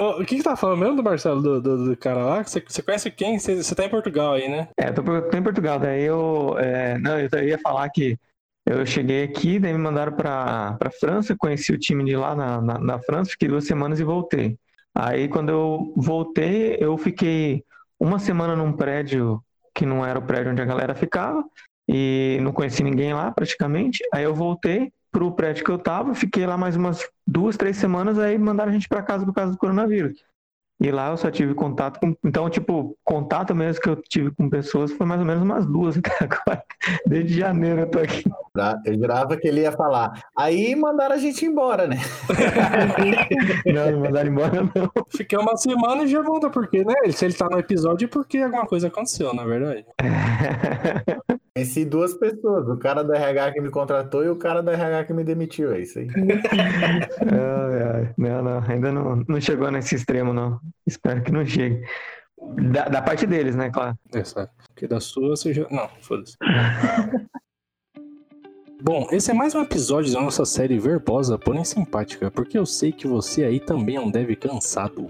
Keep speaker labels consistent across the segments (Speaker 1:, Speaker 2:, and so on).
Speaker 1: o que que tá falando mesmo do Marcelo, do, do, do cara lá? Você, conhece quem? Você, tá em Portugal aí, né?
Speaker 2: É, tô, tô em Portugal, daí eu. é, não, eu ia falar que eu cheguei aqui, daí me mandaram pra, pra França, conheci o time de lá na, na, na França, fiquei duas semanas e voltei. Aí quando eu voltei, eu fiquei uma semana num prédio que não era o prédio onde a galera ficava, e não conheci ninguém lá praticamente. Aí eu voltei pro prédio que eu tava, fiquei lá mais umas duas, três semanas, aí mandaram a gente pra casa por causa do coronavírus. E lá eu só tive contato com. Então, tipo, contato mesmo que eu tive com pessoas foi mais ou menos umas duas até agora. Desde janeiro eu tô aqui.
Speaker 3: Eu jurava que ele ia falar. Aí mandaram a gente embora, né?
Speaker 2: Não, não mandaram embora, não.
Speaker 1: Fiquei uma semana e já volta, porque, né? Se ele tá no episódio é porque alguma coisa aconteceu, na verdade.
Speaker 3: Conheci duas pessoas, o cara do RH que me contratou e o cara do RH que me demitiu, é isso aí.
Speaker 2: Ai, ai. Não, não, ainda não, não chegou nesse extremo, não. Espero que não chegue. Da, da parte deles, né, claro.
Speaker 1: Essa. Porque da sua você já. Não, foda-se. Bom, esse é mais um episódio da nossa série verbosa, porém simpática, porque eu sei que você aí também é um deve cansado.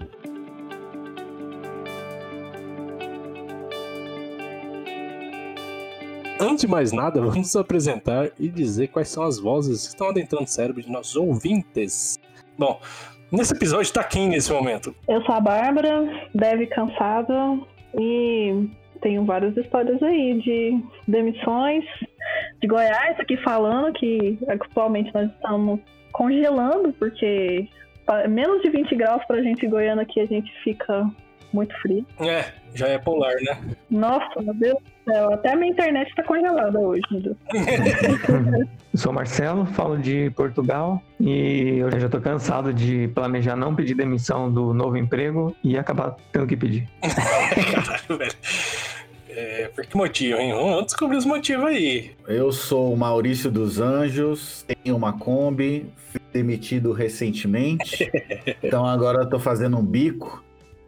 Speaker 1: Antes de mais nada, vamos nos apresentar e dizer quais são as vozes que estão adentrando o cérebro de nossos ouvintes. Bom, nesse episódio tá quem nesse momento?
Speaker 4: Eu sou a Bárbara, deve cansada e tenho várias histórias aí de demissões de Goiás aqui falando que atualmente nós estamos congelando porque menos de 20 graus pra gente em Goiânia aqui a gente fica muito frio.
Speaker 1: É, já é polar, né?
Speaker 4: Nossa, meu Deus do céu, até a minha internet tá congelada hoje, meu Deus.
Speaker 2: Eu sou Marcelo, falo de Portugal e eu já tô cansado de planejar não pedir demissão do novo emprego e acabar tendo que pedir.
Speaker 1: Caralho, velho. É, por que motivo, hein? Vamos descobrir os motivos aí.
Speaker 3: Eu sou o Maurício dos Anjos, tenho uma Kombi, fui demitido recentemente, então agora eu tô fazendo um bico,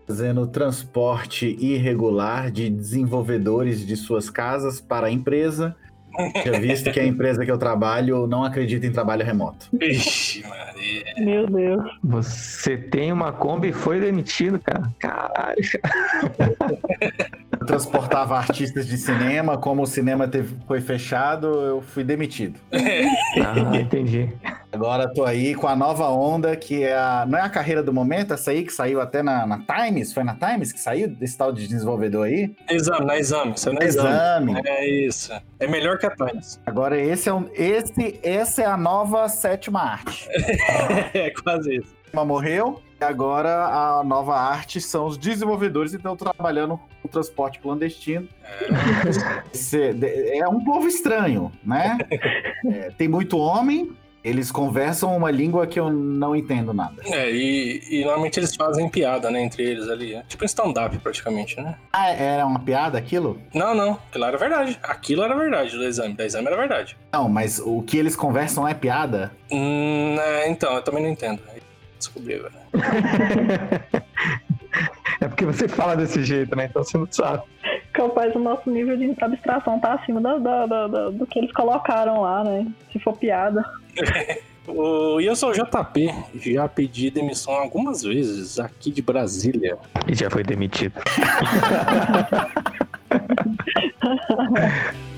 Speaker 3: fazendo transporte irregular de desenvolvedores de suas casas para a empresa, já visto que a empresa que eu trabalho não acredita em trabalho remoto.
Speaker 1: Vixe, Maria.
Speaker 4: Meu Deus.
Speaker 2: Você tem uma Kombi e foi demitido, cara. Caralho.
Speaker 3: Transportava artistas de cinema, como o cinema teve- foi fechado, eu fui demitido.
Speaker 2: Ah, entendi.
Speaker 3: Agora tô aí com a nova onda, que é a. Não é a carreira do momento, essa aí que saiu até na, na Times? Foi na Times que saiu desse tal de desenvolvedor aí?
Speaker 1: Exame, na exame. Isso é na exame.
Speaker 3: Exame.
Speaker 1: É isso. É melhor que a Times.
Speaker 3: Agora esse é um. Esse, essa é a nova sétima arte.
Speaker 1: É quase isso.
Speaker 3: Uma morreu, agora a nova arte são os desenvolvedores que estão trabalhando com transporte clandestino. De- é um povo estranho, né? É, tem muito homem, eles conversam uma língua que eu não entendo nada.
Speaker 1: É, e, e normalmente eles fazem piada, né, entre eles ali. É tipo um stand-up, praticamente, né?
Speaker 3: Ah, era uma piada aquilo?
Speaker 1: Não, não. Aquilo era verdade. Aquilo era verdade do exame. Da exame era verdade.
Speaker 3: Não, mas o que eles conversam é piada?
Speaker 1: Hum, é, então, eu também não entendo. Descobri agora.
Speaker 2: É porque você fala desse jeito, né? Então você não sabe.
Speaker 4: Capaz o nosso nível de abstração tá acima da- da- da- do que eles colocaram lá, né? Se for piada.
Speaker 1: O, e eu sou o JP. Já pedi demissão algumas vezes aqui de Brasília.
Speaker 2: E já foi demitido.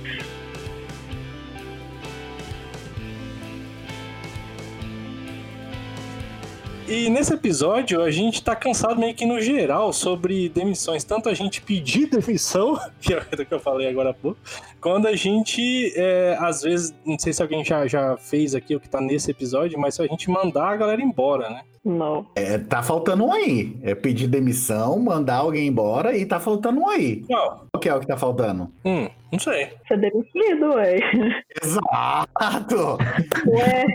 Speaker 1: E nesse episódio a gente tá cansado meio que no geral sobre demissões. Tanto a gente pedir demissão, que é o que eu falei agora há pouco, quando a gente, é, às vezes, não sei se alguém já, já fez aqui o que tá nesse episódio, mas se a gente mandar a galera embora, né?
Speaker 4: Não.
Speaker 3: É, tá faltando um aí. É pedir demissão, mandar alguém embora e tá faltando um aí.
Speaker 1: Qual?
Speaker 3: Qual que é o que tá faltando?
Speaker 1: Hum, não sei.
Speaker 4: Ser demitido, ué.
Speaker 3: Exato!
Speaker 4: Ué.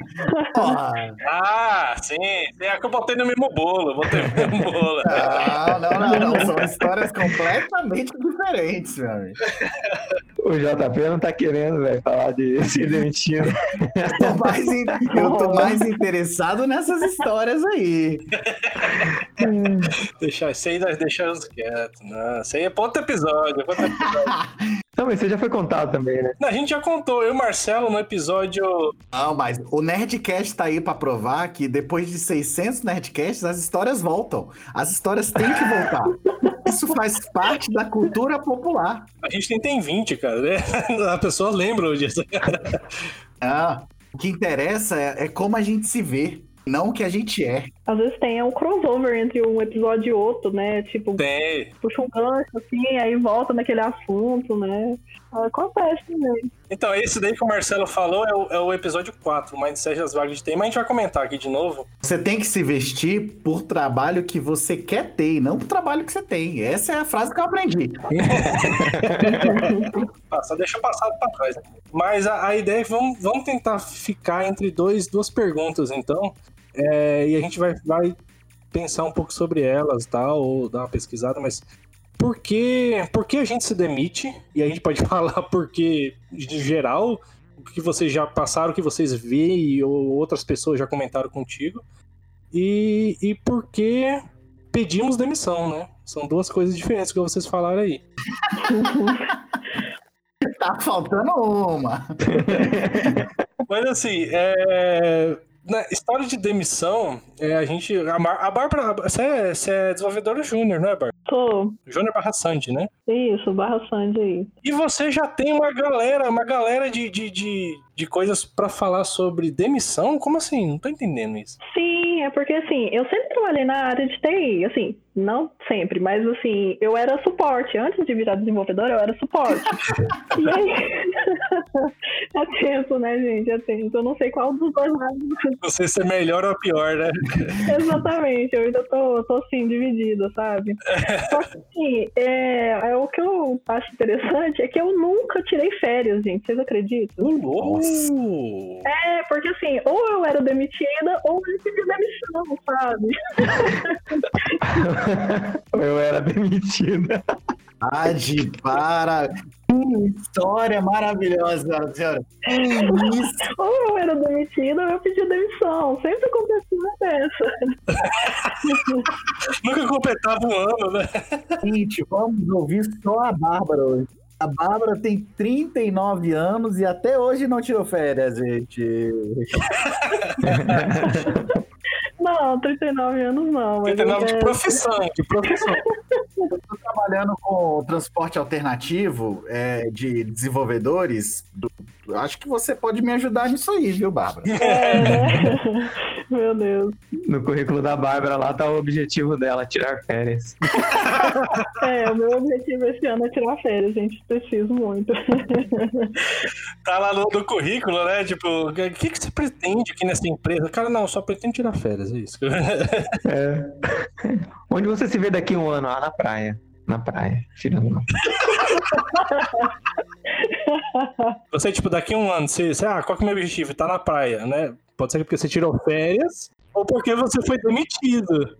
Speaker 3: Porra.
Speaker 1: Ah, sim. É que eu botei no mesmo bolo. Botei no mesmo bolo.
Speaker 3: Não, não, não, não. São histórias completamente diferentes, meu amigo.
Speaker 2: O JP não tá querendo, velho, falar de se demitindo.
Speaker 3: Eu tô, mais in- eu tô mais interessado nessas histórias aí.
Speaker 1: Deixar isso aí, nós deixamos quieto. Não, isso aí é pra outro episódio. é pra outro episódio.
Speaker 2: Não, mas você já foi contado também, né?
Speaker 1: Não, a gente já contou, eu e o Marcelo, no episódio.
Speaker 3: Não, mas o Nerdcast tá aí pra provar que depois de 600 Nerdcasts, as histórias voltam. As histórias têm que voltar. Isso faz parte da cultura popular.
Speaker 1: A gente tem, tem 20, cara, né? A pessoa lembra disso.
Speaker 3: Ah, o que interessa é, é como a gente se vê, não o que a gente é.
Speaker 4: Às vezes tem um crossover entre um episódio e outro, né? Tipo,
Speaker 1: Tem.
Speaker 4: puxa um gancho assim, aí volta naquele assunto, né? Acontece também.
Speaker 1: Então, esse daí que o Marcelo falou é o, é o episódio 4, o Mindset das Vagas de TI, mas a gente vai comentar aqui de novo.
Speaker 3: Você tem que se vestir por trabalho que você quer ter, e não por trabalho que você tem. Essa é a frase que eu aprendi.
Speaker 1: Passa, deixa o passado pra trás. Mas a, a ideia é que vamos, vamos tentar ficar entre dois, duas perguntas, então. É, e a gente vai, vai pensar um pouco sobre elas, tal, ou dar uma pesquisada, mas por que, por que a gente se demite? E a gente pode falar porque, de geral, o que vocês já passaram, o que vocês veem, ou outras pessoas já comentaram contigo. E, e por que pedimos demissão, né? São duas coisas diferentes que vocês falaram aí.
Speaker 3: Tá faltando uma.
Speaker 1: Mas assim, é... na história de demissão, é, a gente. A, a Bárbara. Você é, você é desenvolvedora júnior, né, Bárbara?
Speaker 4: Tô.
Speaker 1: Júnior barra Sandy, né?
Speaker 4: Isso, barra Sandy aí.
Speaker 1: E você já tem uma galera, uma galera de, de, de, de coisas pra falar sobre demissão? Como assim? Não tô entendendo isso.
Speaker 4: Sim, é porque assim, eu sempre trabalhei na área de TI, assim, não sempre, mas assim, eu era suporte. Antes de virar desenvolvedora, eu era suporte. e aí. é tempo, né, gente? É tempo. Eu não sei qual dos dois lados.
Speaker 1: Não sei se é melhor ou pior, né?
Speaker 4: Exatamente, eu ainda tô, tô assim, dividida, sabe? Só que assim, é, é, o que eu acho interessante é que eu nunca tirei férias, gente. Vocês acreditam?
Speaker 1: Uh,
Speaker 4: É, porque assim, ou eu era demitida ou eu pedi demissão, sabe?
Speaker 2: Eu era demitida.
Speaker 3: Ade, para. Que história maravilhosa, senhora. Que isso.
Speaker 4: Ou eu era demitida ou eu pedi demissão. Sempre acontecia dessa.
Speaker 1: nunca completava um ano, né?
Speaker 3: Gente, vamos ouvir só a Bárbara hoje. A Bárbara tem 39 anos e até hoje não tirou férias, gente.
Speaker 4: Não, 39 anos não. Mas
Speaker 1: 39 de
Speaker 4: é-
Speaker 1: profissão, de profissão.
Speaker 3: Estou trabalhando com transporte alternativo é, de desenvolvedores. do- acho que você pode me ajudar nisso aí, viu, Bárbara?
Speaker 4: É, né? Meu Deus.
Speaker 2: No currículo da Bárbara lá tá o objetivo dela, tirar férias.
Speaker 4: É, o meu objetivo esse ano é tirar férias, gente. Preciso muito.
Speaker 1: Tá lá no, no currículo, né? Tipo, o que, que você pretende aqui nessa empresa? Cara, não, só pretendo tirar férias, é isso.
Speaker 2: É. Onde você se vê daqui a um ano? Ah, na praia. Na praia. Tirando uma.
Speaker 1: Você, tipo, daqui a um ano, você, você, ah, qual que é o meu objetivo? Tá na praia, né? Pode ser porque você tirou férias ou porque você foi demitido.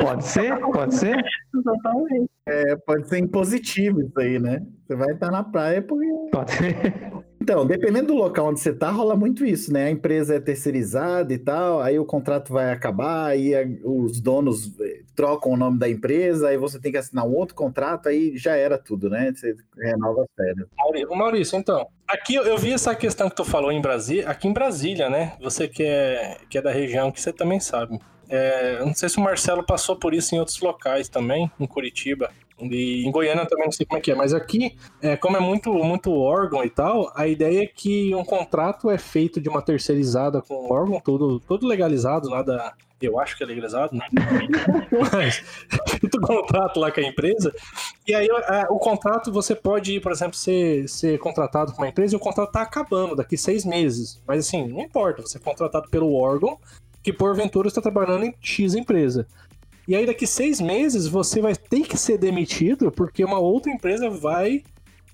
Speaker 2: Pode ser? Pode ser?
Speaker 4: Exatamente.
Speaker 3: É, pode ser impositivo isso aí, né? Você vai estar na praia porque.
Speaker 2: Pode ser.
Speaker 3: Então, dependendo do local onde você tá, rola muito isso, né? A empresa é terceirizada e tal, aí o contrato vai acabar, aí a- os donos eh, trocam o nome da empresa, aí você tem que assinar um outro contrato, aí já era tudo, né? Você renova as férias.
Speaker 1: Maurício, Maurício, então, aqui eu, vi essa questão que tu falou em Brasília, aqui em Brasília, né? Você que é, que é da região, que você também sabe. É, não sei se o Marcelo passou por isso em outros locais também, em Curitiba. E em Goiânia também não sei como é que é, mas aqui, é, como é muito, muito órgão e tal, a ideia é que um contrato é feito de uma terceirizada com um órgão todo, todo legalizado, nada. Eu acho que é legalizado, né? Mas feito um contrato lá com a empresa. E aí a- o contrato você pode, por exemplo, ser, ser contratado com uma empresa e o contrato tá acabando daqui seis meses. Mas assim, não importa, você é contratado pelo órgão que porventura está trabalhando em X empresa. E aí daqui seis meses você vai ter que ser demitido porque uma outra empresa vai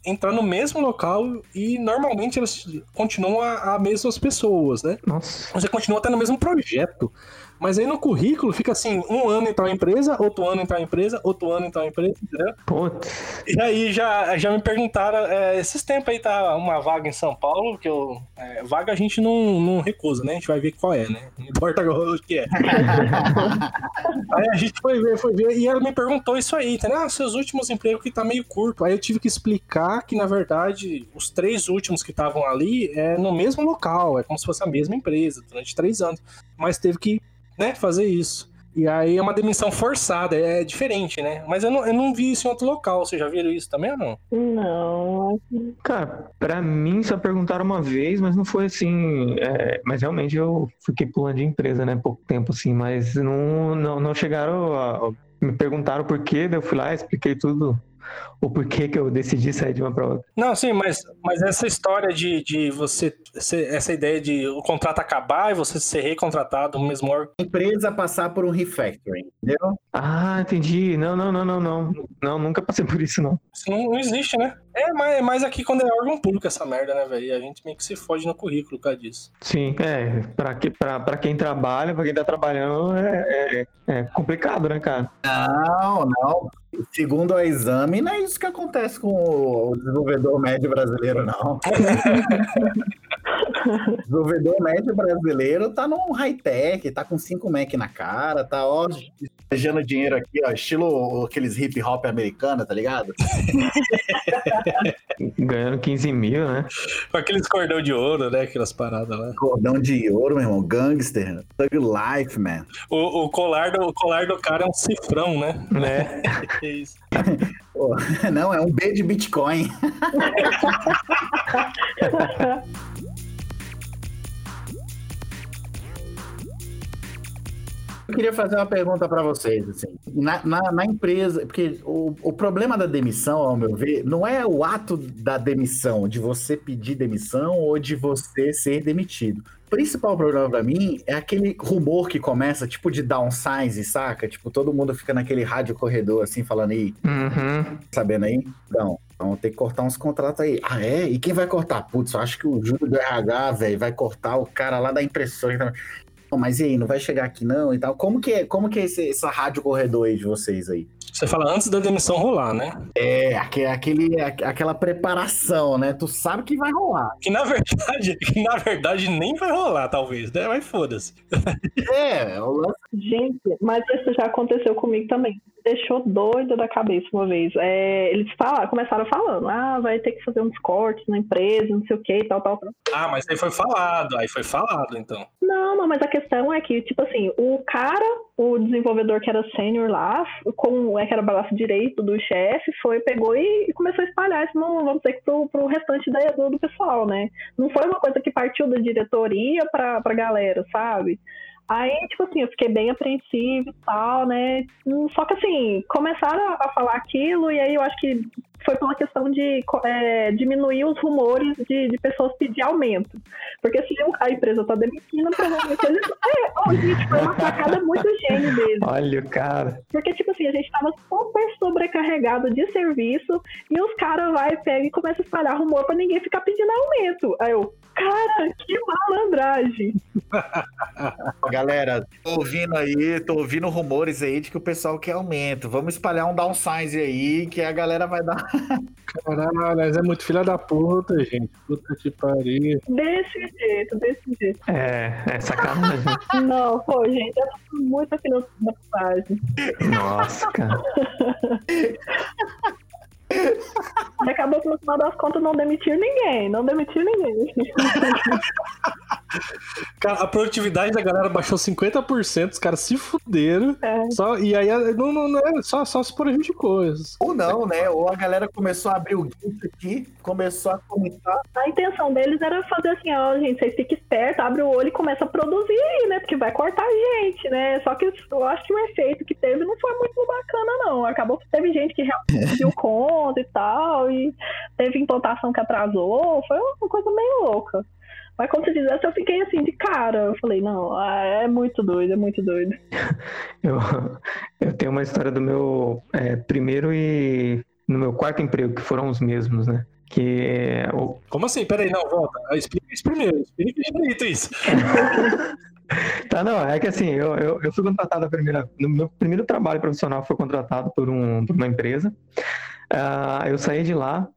Speaker 1: entrar no mesmo local e normalmente elas continuam a, a mesmas pessoas, né?
Speaker 2: Nossa.
Speaker 1: Você continua tendo o mesmo projeto. Mas aí no currículo fica assim, um ano em tal empresa, outro ano em tal empresa, outro ano em tal empresa, entendeu?
Speaker 2: Putz.
Speaker 1: E aí já, já me perguntaram, é, esses tempos aí tá uma vaga em São Paulo, que eu. é, vaga a gente não, não recusa, né? A gente vai ver qual é, né? Não importa o que é. aí a gente foi ver, foi ver, e ela me perguntou isso aí, entendeu? Ah, seus últimos empregos que tá meio curto. Aí eu tive que explicar que, na verdade, os três últimos que estavam ali é no mesmo local, é como se fosse a mesma empresa, durante três anos. Mas teve que, né, fazer isso. E aí é uma demissão forçada, é diferente, né? Mas eu não, eu não vi isso em outro local. Vocês já viram isso também ou não?
Speaker 4: Não,
Speaker 2: Cara, pra mim só perguntaram uma vez, mas não foi assim. é, mas realmente eu fiquei pulando de empresa, né? Pouco tempo assim, mas não, não, não chegaram a. Me perguntaram por quê, daí eu fui lá, expliquei tudo. O porquê que eu decidi sair de uma pra outra.
Speaker 1: Não, sim, mas, mas essa história de, de você. Essa ideia de o contrato acabar e você ser recontratado no mesmo órgão.
Speaker 3: Empresa passar por um refactoring, entendeu?
Speaker 2: Ah, entendi. Não, não, não, não, não. Não, nunca passei por isso, não.
Speaker 1: Isso não, não existe, né? É, mas, mas aqui quando é órgão público essa merda, né, velho? E A gente meio que se fode no currículo por causa disso.
Speaker 2: Sim, é. Pra, que, pra, pra quem trabalha, pra quem tá trabalhando, é, é, é complicado, né, cara?
Speaker 3: Não, não. Segundo o exame, não é isso que acontece com o desenvolvedor médio brasileiro, não. o desenvolvedor médio brasileiro tá num high-tech, tá com 5 Mac na cara, tá, ó, despejando dinheiro aqui, ó, estilo aqueles hip hop americano, tá ligado?
Speaker 2: Ganhando 15 mil, né?
Speaker 1: Com aqueles cordão de ouro, né? Aquelas paradas lá.
Speaker 3: Cordão de ouro, meu irmão, gangster, thug life, man.
Speaker 1: O, o, colar do, o colar do cara é um cifrão, né?
Speaker 2: Né?
Speaker 1: Que isso.
Speaker 3: Pô, não, é um B de Bitcoin. Eu queria fazer uma pergunta para vocês, assim, na, na, na empresa, porque o, o problema da demissão, ao meu ver, não é o ato da demissão, de você pedir demissão ou de você ser demitido. O principal problema para mim é aquele rumor que começa, tipo de downsize, saca? Tipo, todo mundo fica naquele rádio corredor, assim, falando aí,
Speaker 2: Uhum.
Speaker 3: sabendo aí? Não. Então tem que cortar uns contratos aí. Ah, é? E quem vai cortar? Putz, eu acho que o Júlio do RH, velho, vai cortar o cara lá da impressora. Mas e aí, não vai chegar aqui não e tal? Como que é, como que é esse, essa rádio corredor aí de vocês aí?
Speaker 1: Você fala antes da demissão rolar, né?
Speaker 3: É, aque- aquele, aque- aquela preparação, né? Tu sabe que vai rolar.
Speaker 1: Que na verdade, que na verdade nem vai rolar, talvez, né? Mas foda-se.
Speaker 3: É, o lance
Speaker 4: Gente, mas isso já aconteceu comigo também. Deixou doida da cabeça uma vez. É, eles falaram, começaram falando, ah, vai ter que fazer uns cortes na empresa, não sei o que, tal, tal, tal.
Speaker 1: Ah, mas aí foi falado, aí foi falado, então.
Speaker 4: Não, não, mas a questão é que, tipo assim, o cara, o desenvolvedor que era sênior lá, com é que era o braço direito do chefe, foi, pegou e, e começou a espalhar isso, no, vamos dizer, que pro, pro restante da, do, do pessoal, né? Não foi uma coisa que partiu da diretoria pra, pra galera, sabe? Aí, tipo assim, eu fiquei bem apreensiva e tal, né? Só que assim, começaram a falar aquilo, e aí eu acho que foi pela questão de é, diminuir os rumores de, de pessoas pedir aumento. Porque se a empresa tá demitindo, provavelmente eles. É, ó, gente, foi uma sacada muito gênio deles.
Speaker 2: Olha o cara.
Speaker 4: Porque, tipo assim, a gente tava super sobrecarregado de serviço e os caras vai, pega e começa a espalhar rumor pra ninguém ficar pedindo aumento. Aí eu, cara, que malandragem.
Speaker 3: Galera, tô ouvindo aí, tô ouvindo rumores aí de que o pessoal quer aumento. Vamos espalhar um downsize aí, que a galera vai dar.
Speaker 1: Caralho, mas é muito filha da puta, gente. Puta que pariu.
Speaker 4: Desse jeito, desse jeito.
Speaker 2: É, é sacanagem.
Speaker 4: Não, pô, gente, é muita filha da putagem.
Speaker 2: Nossa, cara.
Speaker 4: Acabou que no final das contas não demitiu ninguém, não demitiu ninguém.
Speaker 1: Cara, a produtividade da galera baixou 50%, os caras se fuderam.
Speaker 4: É.
Speaker 1: Só, e aí não, não, não é, só, só se prejudicou.
Speaker 3: Ou não, né? Ou a galera começou a abrir o GIF aqui, começou a comentar.
Speaker 4: A intenção deles era fazer assim, ó, gente, vocês fiquem espertos, abre o olho e começa a produzir aí, né? Porque vai cortar a gente, né? Só que eu acho que o efeito que teve não foi muito bacana, não. Acabou que teve gente que realmente deu conta e tal, e teve implantação que atrasou, foi uma coisa meio louca. Mas quando você fizesse, eu fiquei assim de cara. Eu falei, não, ah, é muito doido, é muito doido.
Speaker 2: Eu, eu tenho uma história do meu é, primeiro e no meu quarto emprego, que foram os mesmos, né? Que o...
Speaker 1: Como assim? Peraí, não, volta. Explica isso primeiro. Explica direito isso.
Speaker 2: tá, não, é que assim, eu, eu, eu, fui contratado a primeira. No meu primeiro trabalho profissional foi contratado por, um, por uma empresa. Uh, eu saí de lá,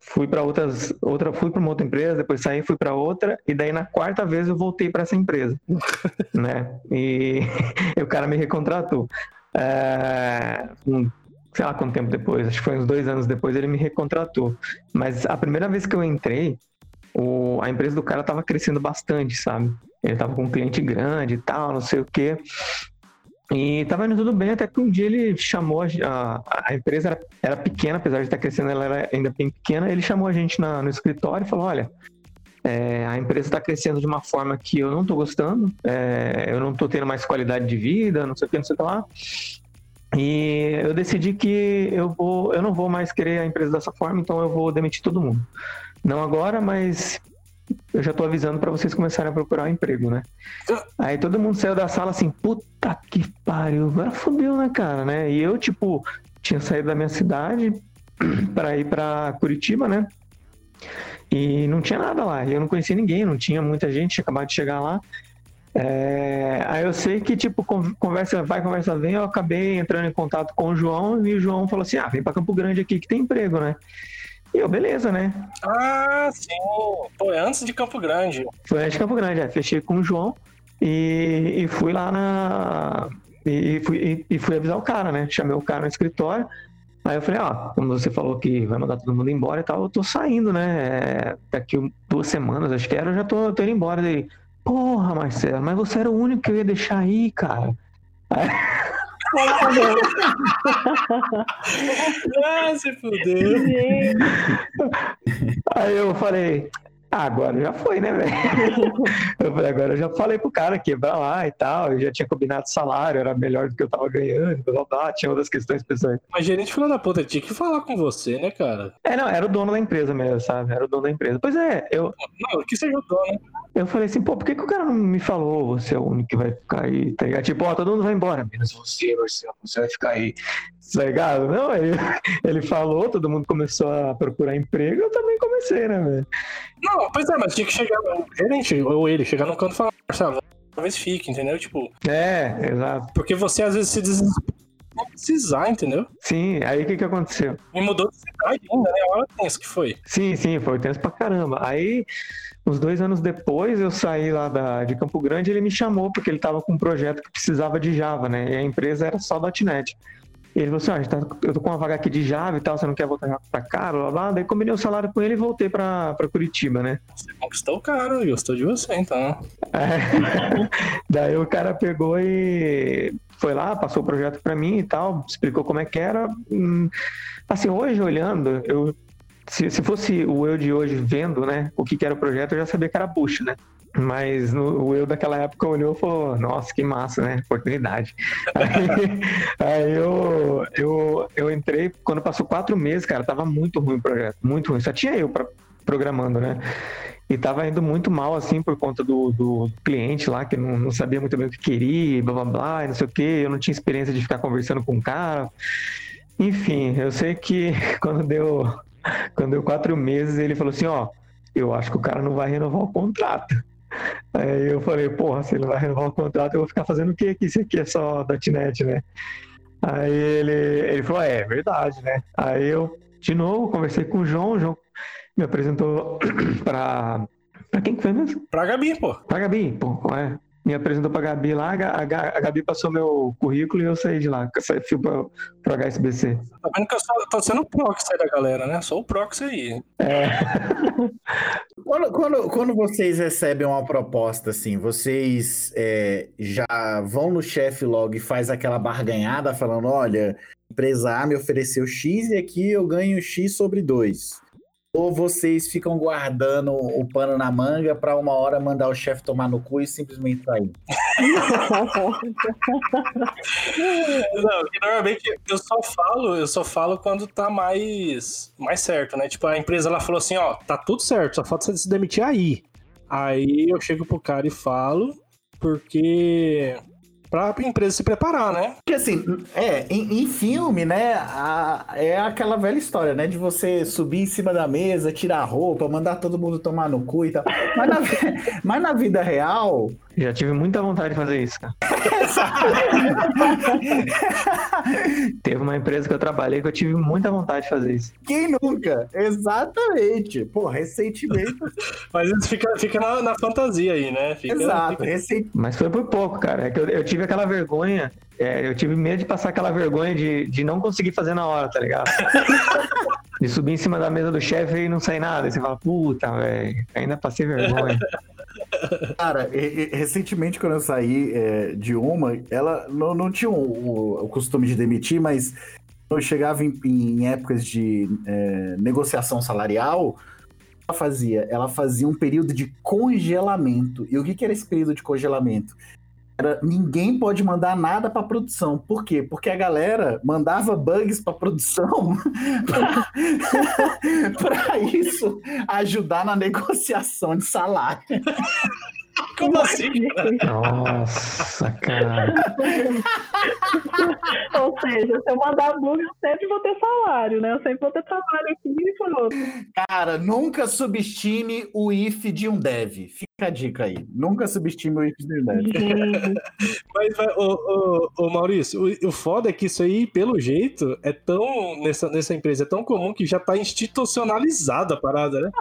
Speaker 2: fui para outras, outra, fui para uma outra empresa, depois saí, fui para outra, e daí na quarta vez eu voltei para essa empresa, né? E, e, o cara me recontratou. É, um, sei lá quanto tempo depois, acho que foi uns dois anos depois, ele me recontratou. Mas a primeira vez que eu entrei, o, a empresa do cara estava crescendo bastante, sabe? Ele estava com um cliente grande e tal, não sei o quê. E tava indo tudo bem, até que um dia ele chamou, a, a empresa era, era, pequena, apesar de estar crescendo, ela era ainda bem pequena, ele chamou a gente na, no escritório e falou, olha, é, a empresa está crescendo de uma forma que eu não estou gostando, é, eu não estou tendo mais qualidade de vida, não sei o que, não sei o que lá. E eu decidi que eu, vou, eu não vou mais querer a empresa dessa forma, então eu vou demitir todo mundo. Não agora, mas eu já tô avisando para vocês começarem a procurar um emprego, né? Aí todo mundo saiu da sala assim, puta que pariu, agora fodeu, né, cara, né? E eu, tipo, tinha saído da minha cidade para ir para Curitiba, né? E não tinha nada lá, eu não conhecia ninguém, não tinha muita gente, tinha acabado de chegar lá. É... Aí eu sei que, tipo, conversa vai, conversa vem, eu acabei entrando em contato com o João e o João falou assim: ah, vem para Campo Grande aqui que tem emprego, né? E eu, beleza, né?
Speaker 1: Ah, sim. É antes de Campo Grande.
Speaker 2: Foi antes de Campo Grande, é. Fechei com o João e, e fui lá na. E fui, e, e fui avisar o cara, né? Chamei o cara no escritório. Aí eu falei, ó, como você falou que vai mandar todo mundo embora e tal, eu tô saindo, né? É, daqui duas semanas, acho que era, eu já tô, tô indo embora. Daí, porra, Marcelo, mas você era o único que eu ia deixar aí, cara. Aí,
Speaker 1: ah, se fudeu.
Speaker 2: Aí eu falei, ah, agora já foi, né, velho? eu falei, agora eu já falei pro cara quebrar lá e tal, eu já tinha combinado salário, era melhor do que eu tava ganhando, blá, blá, tinha outras questões pessoais.
Speaker 1: Mas gerente filho da puta tinha que falar com você, né, cara?
Speaker 2: É, não, era o dono da empresa mesmo, sabe? Era o dono da empresa. Pois é, eu.
Speaker 1: Não, que seja o dono.
Speaker 2: Eu falei assim, pô, por que, que o cara não me falou, você é o único que vai ficar aí, tá ligado? Tipo, ó, todo mundo vai embora, menos você, Marcelo, você vai ficar aí, tá ligado? Não, ele, ele falou, todo mundo começou a procurar emprego, eu também comecei, né, velho?
Speaker 1: Não, pois é, mas tinha que chegar o gerente, ou ele, chegar no canto e falar, Marcelo, talvez fique, entendeu? Tipo.
Speaker 2: É, exato.
Speaker 1: Porque você às vezes se desespera não precisar, entendeu?
Speaker 2: Sim, aí o que que aconteceu?
Speaker 1: Me mudou de cidade ainda, né? Olha tenso que foi.
Speaker 2: Sim, sim, foi tenso pra caramba. Aí, uns dois anos depois, eu saí lá da, de Campo Grande ele me chamou, porque ele tava com um projeto que precisava de Java, né? E a empresa era só .NET. E ele falou assim, ah, tá, eu tô com uma vaga aqui de Java e tal, você não quer voltar pra cá, blá, blá, Daí combinei o salário com ele e voltei pra, pra Curitiba, né?
Speaker 1: Você conquistou o cara, gostou de você, então.
Speaker 2: É. Daí o cara pegou e foi lá, passou o projeto para mim e tal, explicou como é que era. Hum, assim, hoje olhando, eu se, se fosse o eu de hoje vendo, né, o que, que era o projeto, eu já sabia que era push, né? Mas no, o eu daquela época olhou e falou, nossa, que massa, né? Oportunidade. aí, aí eu, eu, eu entrei, quando passou quatro meses, cara, tava muito ruim o projeto, muito ruim. Só tinha eu pra, programando, né? E tava indo muito mal, assim, por conta do, do cliente lá, que não, não sabia muito bem o que queria, blá blá blá, não sei o que. Eu não tinha experiência de ficar conversando com o cara. Enfim, eu sei que quando deu, quando deu quatro meses, ele falou assim: ó, eu acho que o cara não vai renovar o contrato. Aí eu falei, porra, se ele vai renovar o contrato, eu vou ficar fazendo o quê? Que isso aqui é só .NET, né? Aí ele, ele falou, é, é verdade, né? Aí eu, de novo, conversei com o João, o João me apresentou para Pra quem que foi mesmo?
Speaker 1: Pra Gabi, pô.
Speaker 2: Pra Gabi, pô, é. Me apresentou pra Gabi lá, a, Gabi passou meu currículo e eu saí de lá. Fui pro, pro HSBC.
Speaker 1: Tá vendo que eu só, tô sendo o proxy da galera, né? Sou o proxy aí.
Speaker 2: É.
Speaker 3: quando, quando, quando, vocês recebem uma proposta assim, vocês é, já vão no chefe logo e faz aquela barganhada falando, olha, empresa A me ofereceu X e aqui eu ganho X sobre 2 ou vocês ficam guardando o pano na manga para uma hora mandar o chefe tomar no cu e simplesmente sair?
Speaker 1: Não, normalmente eu só falo, eu só falo quando tá mais mais certo, né? Tipo, a empresa ela falou assim, ó, tá tudo certo, só falta você se demitir aí. Aí eu chego pro cara e falo, porque pra empresa se preparar, né?
Speaker 3: Porque assim, é, em, em filme, né, a- é aquela velha história, né, de você subir em cima da mesa, tirar a roupa, mandar todo mundo tomar no cu e tal. Mas na, mas na vida real,
Speaker 2: Já tive muita vontade de fazer isso, cara. Teve uma empresa que eu trabalhei que eu tive muita vontade de fazer isso.
Speaker 3: quem nunca? Exatamente. Pô, recentemente.
Speaker 1: Mas isso fica, fica na, na fantasia aí, né? Fica,
Speaker 3: exato,
Speaker 1: fica-
Speaker 2: Mas foi por pouco, cara. É que eu, eu tive aquela vergonha. é, eu tive medo de passar aquela vergonha de, de não conseguir fazer na hora, tá ligado? de subir em cima da mesa do chefe e não sair nada. E você fala, puta, velho, ainda passei vergonha.
Speaker 3: Cara, e- e- recentemente quando eu saí é, de uma, ela não, não tinha o, o- costume de demitir, mas eu chegava em, em épocas de é, negociação salarial, ela fazia? Ela fazia um período de congelamento. E o que, que era esse período de congelamento? Era, ninguém pode mandar nada para produção. Por quê? Porque a galera mandava bugs para produção para isso ajudar na negociação de salário.
Speaker 1: Como assim?
Speaker 2: Nossa, cara.
Speaker 4: Ou seja, se eu mandar bug, eu sempre vou ter salário, né? Eu sempre vou ter trabalho aqui e pronto.
Speaker 3: Cara, nunca subestime o if de um dev. Fica a dica aí. Nunca subestime o.
Speaker 4: Gente,
Speaker 1: Mas, ô, ô, ô, Maurício, o, o foda é que isso aí, pelo jeito, é tão. Nessa, nessa empresa, é tão comum que já tá institucionalizada a parada, né?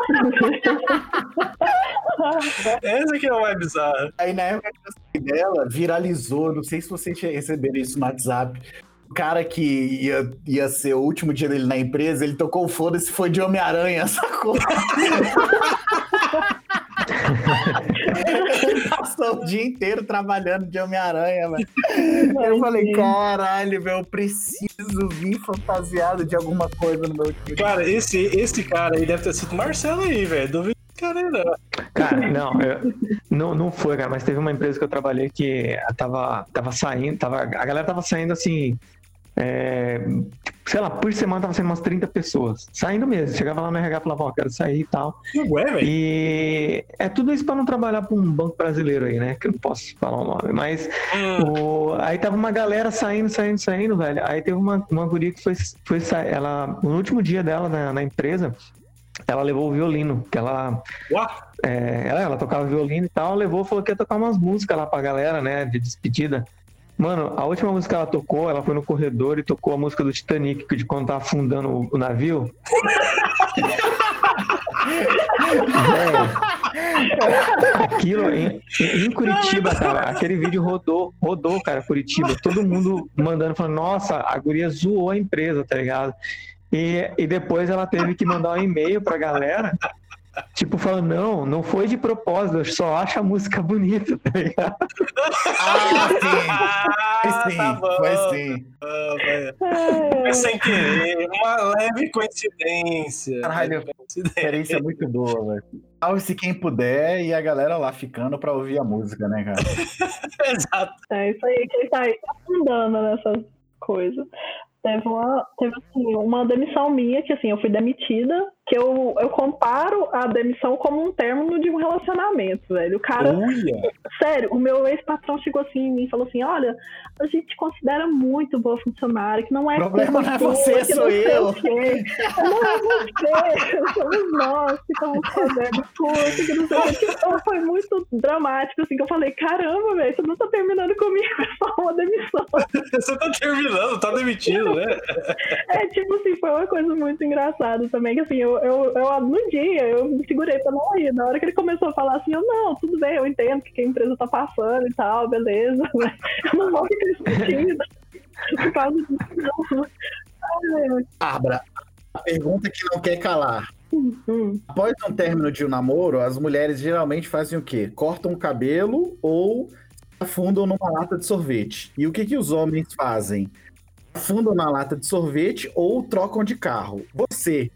Speaker 1: Essa que é o mais bizarro.
Speaker 3: Aí na época que eu saí dela, viralizou. Não sei se vocês receberam isso no WhatsApp. O cara que ia, ia ser o último dia dele na empresa, ele tocou o foda-se foi de Homem-Aranha, sacou? Ele passou o dia inteiro trabalhando de Homem-Aranha, velho. Eu falei, caralho, velho, eu preciso vir fantasiado de alguma coisa no meu time.
Speaker 1: Cara, esse, esse cara aí deve ter sido Marcelo aí, velho. Duvido que cara era.
Speaker 2: Cara, não, eu- não, não foi, cara, mas teve uma empresa que eu trabalhei que tava, tava saindo, tava, a galera tava saindo assim, é, sei lá, por semana tava saindo umas 30 pessoas, saindo mesmo, chegava lá no RH e falava, ó, quero sair e tal,
Speaker 1: Ué, velho.
Speaker 2: e é tudo isso pra não trabalhar pra um banco brasileiro aí, né, que eu não posso falar o nome, mas
Speaker 1: Hum,
Speaker 2: o- aí tava uma galera saindo, saindo, saindo, velho. Aí teve uma, uma guria que foi, foi sa- ela, no último dia dela na, na empresa, ela levou o violino, que ela,
Speaker 1: uá,
Speaker 2: é, ela, ela tocava violino e tal, levou, falou que ia tocar umas músicas lá pra galera, né, de despedida. Mano, a última música que ela tocou, ela foi no corredor e tocou a música do Titanic, de quando tava afundando o, navio. Aquilo em, em Curitiba, cara, aquele vídeo rodou, rodou, cara, Curitiba. Todo mundo mandando, falando, nossa, a guria zoou a empresa, tá ligado? E, e depois ela teve que mandar um e-mail pra galera, tipo, falando, não, não foi de propósito, eu só acho a música bonita, tá ligado?
Speaker 3: Ah, sim!
Speaker 1: Ah,
Speaker 3: Foi sim,
Speaker 1: tá
Speaker 3: foi sim.
Speaker 1: Ah,
Speaker 4: é,
Speaker 1: Foi sem querer, uma leve coincidência.
Speaker 3: Caralho.
Speaker 1: Coincidência.
Speaker 3: Experiência é muito boa, velho. Salve-se quem puder e a galera lá ficando pra ouvir a música, né, cara?
Speaker 1: Exato.
Speaker 4: é isso aí, que ele tá aí afundando nessas coisas. Teve uma, teve assim, uma demissão minha, que assim, eu fui demitida, que eu, eu comparo a demissão como um término de um relacionamento, velho. O cara,
Speaker 1: Uia.
Speaker 4: sério, o meu ex-patrão chegou assim em mim e falou assim: olha, a gente te considera muito boa funcionária, que não é.
Speaker 3: O problema não é você,
Speaker 4: que
Speaker 3: sou eu."
Speaker 4: Não é você, somos nós que estamos fazendo curso, que não sei o quê. Então, foi muito dramático, assim, que eu falei: caramba, velho, você não tá terminando comigo, é só uma demissão.
Speaker 1: Você tá terminando, tá demitido, né?
Speaker 4: É, tipo assim, foi uma coisa muito engraçada também, que assim, eu, eu, eu no dia eu me segurei pra não rir. Na hora que ele começou a falar assim, eu, não, tudo bem, eu entendo que a empresa tá passando e tal, beleza. mas Eu não vou ficar discutindo por causa disso, não.
Speaker 3: Bárbara, a pergunta que não quer calar.
Speaker 4: hum.
Speaker 3: Após um término de um namoro, as mulheres geralmente fazem o quê? Cortam o cabelo ou afundam numa lata de sorvete. E o que, que os homens fazem? Afundam na lata de sorvete ou trocam de carro. Você,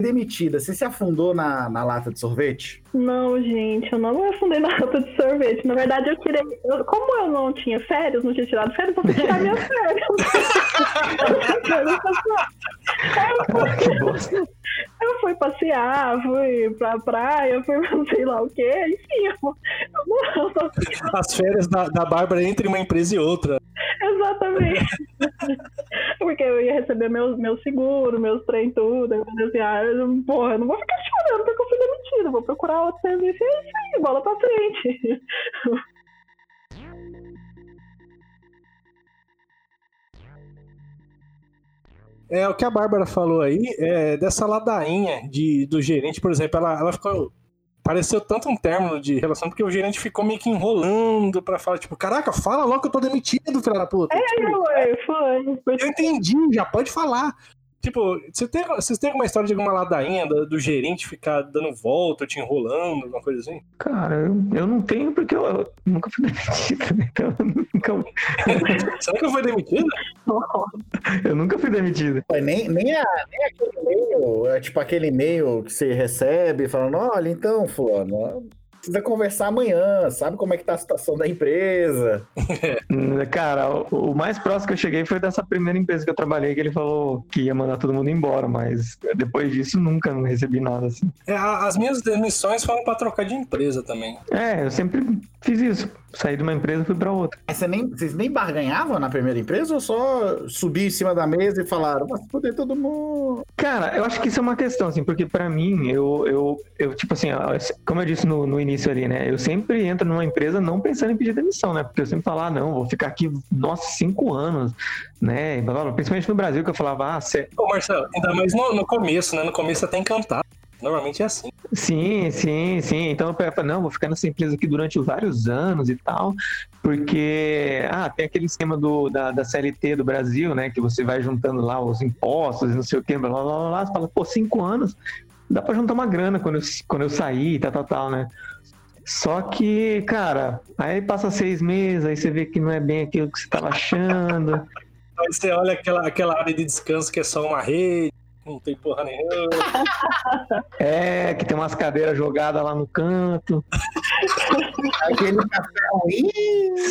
Speaker 3: demitida, você se afundou na, na lata de sorvete?
Speaker 4: Não, gente, eu não me afundei na lata de sorvete. Na verdade, eu tirei. eu- como eu não tinha férias, não tinha tirado férias, eu fui tirar minhas férias.
Speaker 2: bosta.
Speaker 4: Eu fui passear fui pra praia, fui sei lá o quê, enfim. Eu, eu
Speaker 1: As férias da, da Bárbara entre uma empresa e outra.
Speaker 4: Exatamente. Porque eu ia receber meu, meu seguro, meus trem tudo. Eu falei assim, ah, eu- porra, eu não vou ficar chorando porque eu fui demitida. Vou procurar outro serviço e é isso aí, bola pra frente.
Speaker 1: É o que a Bárbara falou aí, é, dessa ladainha de, do gerente, por exemplo, ela, ela ficou. Pareceu tanto um término de relação, porque o gerente ficou meio que enrolando pra falar, tipo, caraca, fala logo que eu tô demitido, filha da puta. Tipo,
Speaker 4: Foi, foi. foi.
Speaker 1: eu entendi, já pode falar. Tipo, você tem, vocês têm alguma história de alguma ladainha do, do gerente ficar dando volta, te enrolando, alguma coisa assim?
Speaker 2: Cara, eu, eu não tenho porque eu, eu nunca fui demitido, né? Então eu nunca,
Speaker 1: Você nunca foi demitido?
Speaker 2: eu nunca fui demitido.
Speaker 3: Nem, nem, a- nem aquele e-mail, é tipo aquele e-mail que você recebe falando, olha, então, fulano, precisa conversar amanhã, sabe como é que tá a situação da empresa?
Speaker 2: Cara, o, o mais próximo que eu cheguei foi dessa primeira empresa que eu trabalhei, que ele falou que ia mandar todo mundo embora, mas depois disso nunca não recebi nada assim.
Speaker 1: É, as minhas demissões foram pra trocar de empresa também.
Speaker 2: É, eu sempre fiz isso. Saí de uma empresa e fui pra outra.
Speaker 3: Mas você nem, vocês nem barganhavam na primeira empresa ou só subiam em cima da mesa e falaram, mas poder todo mundo.
Speaker 2: Cara, eu acho que isso é uma questão, assim, porque pra mim, eu, eu, eu tipo assim, como eu disse no, no início ali, né? Eu sempre entro numa empresa não pensando em pedir demissão, né? Porque eu sempre falo, ah, não, vou ficar aqui, nossa, cinco anos, né? Principalmente no Brasil, que eu falava, ah, cê...
Speaker 1: Ô, Marcelo, ainda mais no, no começo, né? No começo até encantado. Normalmente é assim.
Speaker 2: sim, sim, sim. Então não, vou ficar nessa empresa aqui durante vários anos e tal, porque, ah, tem aquele esquema do, da, da CLT do Brasil, né? Que você vai juntando lá os impostos e não sei o quê, blá, blá, blá, blá. Você fala, pô, cinco anos, dá pra juntar uma grana quando eu, quando eu sair, tal, tal, tal, né? Só que, cara, aí passa seis meses, aí você vê que não é bem aquilo que você tava achando.
Speaker 1: Aí você olha aquela, aquela área de descanso que é só uma rede, não tem porra nenhuma.
Speaker 2: É, que tem umas cadeiras jogadas lá no canto.
Speaker 3: Aquele café ruim.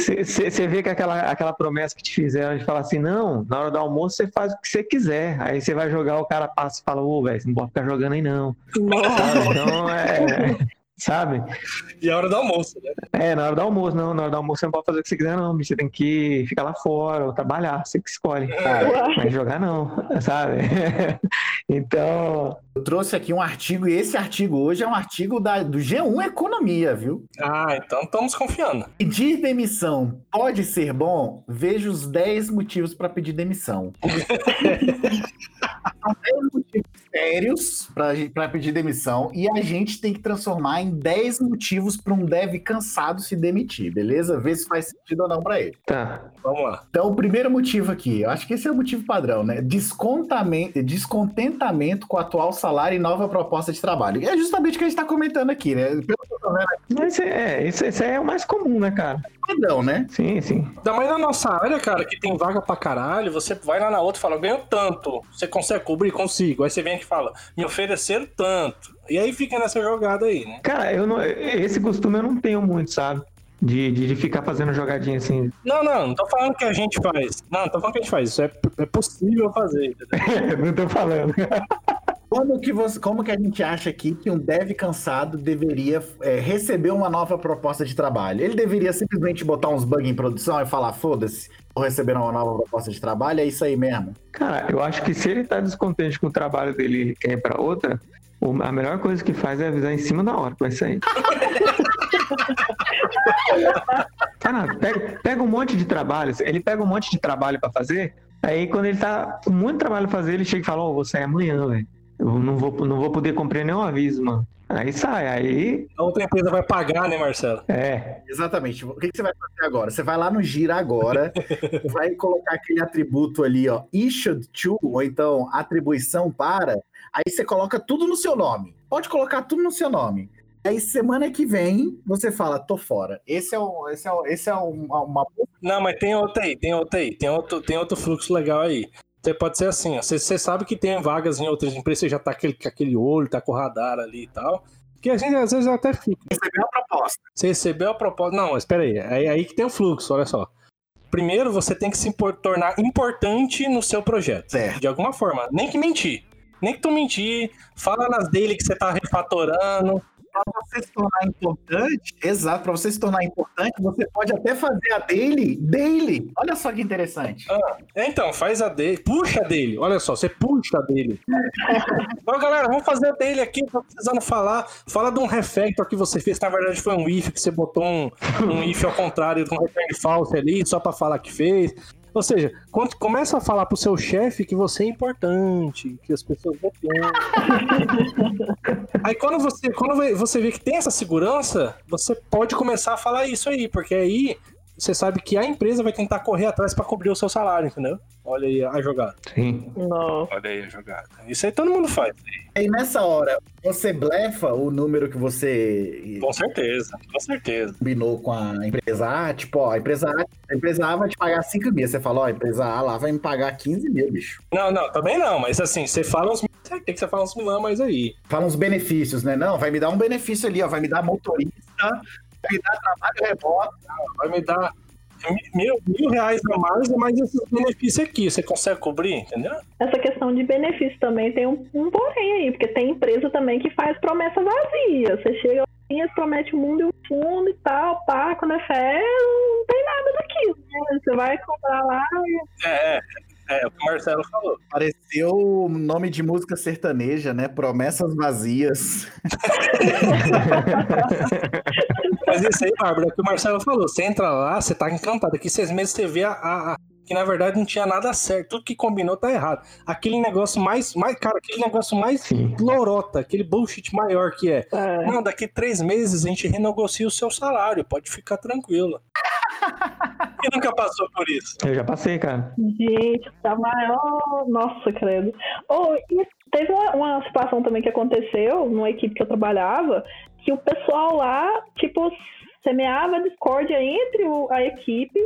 Speaker 2: Você vê que aquela, aquela promessa que te fizeram de falar assim, não, na hora do almoço você faz o que você quiser. Aí você vai jogar, o cara passa e fala, ô, velho, você não pode ficar jogando aí não. Sabe? Então, é. Sabe?
Speaker 1: E a hora do almoço, né?
Speaker 2: É, na hora do almoço, não. Na hora do almoço você não pode fazer o que você quiser, não. Você tem que ficar lá fora ou trabalhar, você que escolhe. Mas jogar não, sabe? Então,
Speaker 3: Eu trouxe aqui um artigo, e esse artigo hoje é um artigo da, do G1 Economia, viu?
Speaker 1: Ah, então estamos confiando.
Speaker 3: Pedir demissão pode ser bom? Veja os 10 motivos para pedir demissão. São 10 motivos sérios para pedir demissão e a gente tem que transformar em 10 motivos para um dev cansado se demitir, beleza? Ver se faz sentido ou não para ele.
Speaker 2: tá.
Speaker 1: Vamos lá.
Speaker 3: Então, o primeiro motivo aqui, eu acho que esse é o motivo padrão, né? Descontamento, descontentamento com o atual salário e nova proposta de trabalho. E é justamente o que a gente está comentando aqui, né? Pelo que eu tô vendo,
Speaker 2: Mas é, isso, isso aí é o mais comum, né, cara?
Speaker 3: padrão, né?
Speaker 2: Sim, sim.
Speaker 1: Ainda mais na nossa área, cara, que tem vaga pra caralho, você vai lá na outra e fala, ganho tanto. Você consegue cobrir? Consigo. Aí você vem aqui e fala, me ofereceram tanto. E aí fica nessa jogada aí, né?
Speaker 2: Cara, eu não, esse costume eu não tenho muito, sabe? De, de, de ficar fazendo jogadinha assim.
Speaker 1: Não, não, não tô falando que a gente faz. Não, não tô falando que a gente faz. Isso é, é possível fazer. entendeu?
Speaker 2: não tô falando.
Speaker 3: Como que, você, como que a gente acha aqui que um dev cansado deveria é, receber uma nova proposta de trabalho? Ele deveria simplesmente botar uns bugs em produção e falar, foda-se, vou receber uma nova proposta de trabalho, é isso aí mesmo.
Speaker 2: Cara, eu acho que se ele tá descontente com o trabalho dele e quer ir pra outra, a melhor coisa que faz é avisar em cima da hora que vai sair. Cara, pega, pega um monte de trabalho, ele pega um monte de trabalho pra fazer, aí quando ele tá com muito trabalho pra fazer, ele chega e fala, ó, vou sair amanhã, velho. Eu não vou, não vou poder cumprir nenhum aviso, mano. Aí sai, aí
Speaker 1: A outra empresa vai pagar, né, Marcelo?
Speaker 2: é.
Speaker 3: Exatamente. O que, você vai fazer agora? Você vai lá no Gira agora, vai colocar aquele atributo ali, ó, issued to, ou então atribuição para, aí você coloca tudo no seu nome. Pode colocar tudo no seu nome. Aí semana que vem você fala, tô fora. Esse é, um, esse é, um- esse é um- uma
Speaker 1: Não, mas tem outra aí, tem outra aí, tem outro, tem outro fluxo legal aí. Você pode ser assim, ó, você, você sabe que tem vagas em outras empresas, você já tá aquele, com aquele olho, tá com o radar ali e tal. Que a gente às vezes até fica.
Speaker 3: receber uma proposta.
Speaker 1: Você recebeu a proposta. Não, espera aí. É aí que tem o fluxo, olha só. Primeiro, você tem que se tornar importante no seu projeto. De alguma forma. Nem que mentir. Nem que tu mentir, fala nas dele que você tá refatorando.
Speaker 3: Pra você se tornar importante, exato, pra você se tornar importante, você pode até fazer a dele, dele. Olha só que interessante.
Speaker 1: Ah, então, faz a dele, puxa dele. Olha só, você puxa a dele. Então, galera, vamos fazer a dele aqui, tô precisando falar. Fala de um refactor que você fez, na verdade foi um if, que você botou um, um if ao contrário, com um return false ali, só pra falar que fez. Ou seja, quando começa a falar pro seu chefe que você é importante, que as pessoas dependem. aí quando você, quando você vê que tem essa segurança, você pode começar a falar isso aí, porque aí você sabe que a empresa vai tentar correr atrás para cobrir o seu salário, entendeu? Olha aí a jogada.
Speaker 2: Sim.
Speaker 4: Não.
Speaker 1: Olha aí a jogada. Isso aí todo mundo faz.
Speaker 3: E nessa hora, você blefa o número que você
Speaker 1: Com certeza, com certeza.
Speaker 3: combinou com a empresa A, tipo, ó, a empresa A, a empresa A vai te pagar 5 mil. Você fala, ó, a empresa A lá vai me pagar 15 mil, bicho.
Speaker 1: Não, não, também não, mas assim, você fala uns. Tem que você fala uns milão mais aí.
Speaker 3: Fala uns benefícios, né? Não, vai me dar um benefício ali, ó, vai me dar motorista, me dar trabalho remoto.
Speaker 1: Vai me dar mil, mil reais a mais, mas esses benefícios aqui, você consegue cobrir, entendeu?
Speaker 4: Essa questão de benefício também tem um, um porém aí, porque tem empresa também que faz promessa vazia. Você chega assim, promete o mundo e o fundo e tal, pá, quando é fé, não tem nada daquilo. Né? Você vai comprar lá e
Speaker 1: É, é, é o que o Marcelo falou.
Speaker 3: Pareceu o nome de música sertaneja, né? Promessas vazias.
Speaker 1: Mas isso aí, Bárbara, é o que o Marcelo falou. Você entra lá, você tá encantado. Daqui seis meses você vê a, a- a- que na verdade não tinha nada certo. Tudo que combinou tá errado. Aquele negócio mais, mais cara, aquele negócio mais
Speaker 2: Sim.
Speaker 1: lorota, aquele bullshit maior que é.
Speaker 4: É.
Speaker 1: Não, daqui três meses a gente renegocia o seu salário, pode ficar tranquilo. Quem nunca passou por isso?
Speaker 2: Eu já passei, cara.
Speaker 4: Gente, tá maior. Nossa, credo. Oh, e teve uma, uma situação também que aconteceu numa equipe que eu trabalhava, que o pessoal lá, tipo, semeava a discórdia entre o- a equipe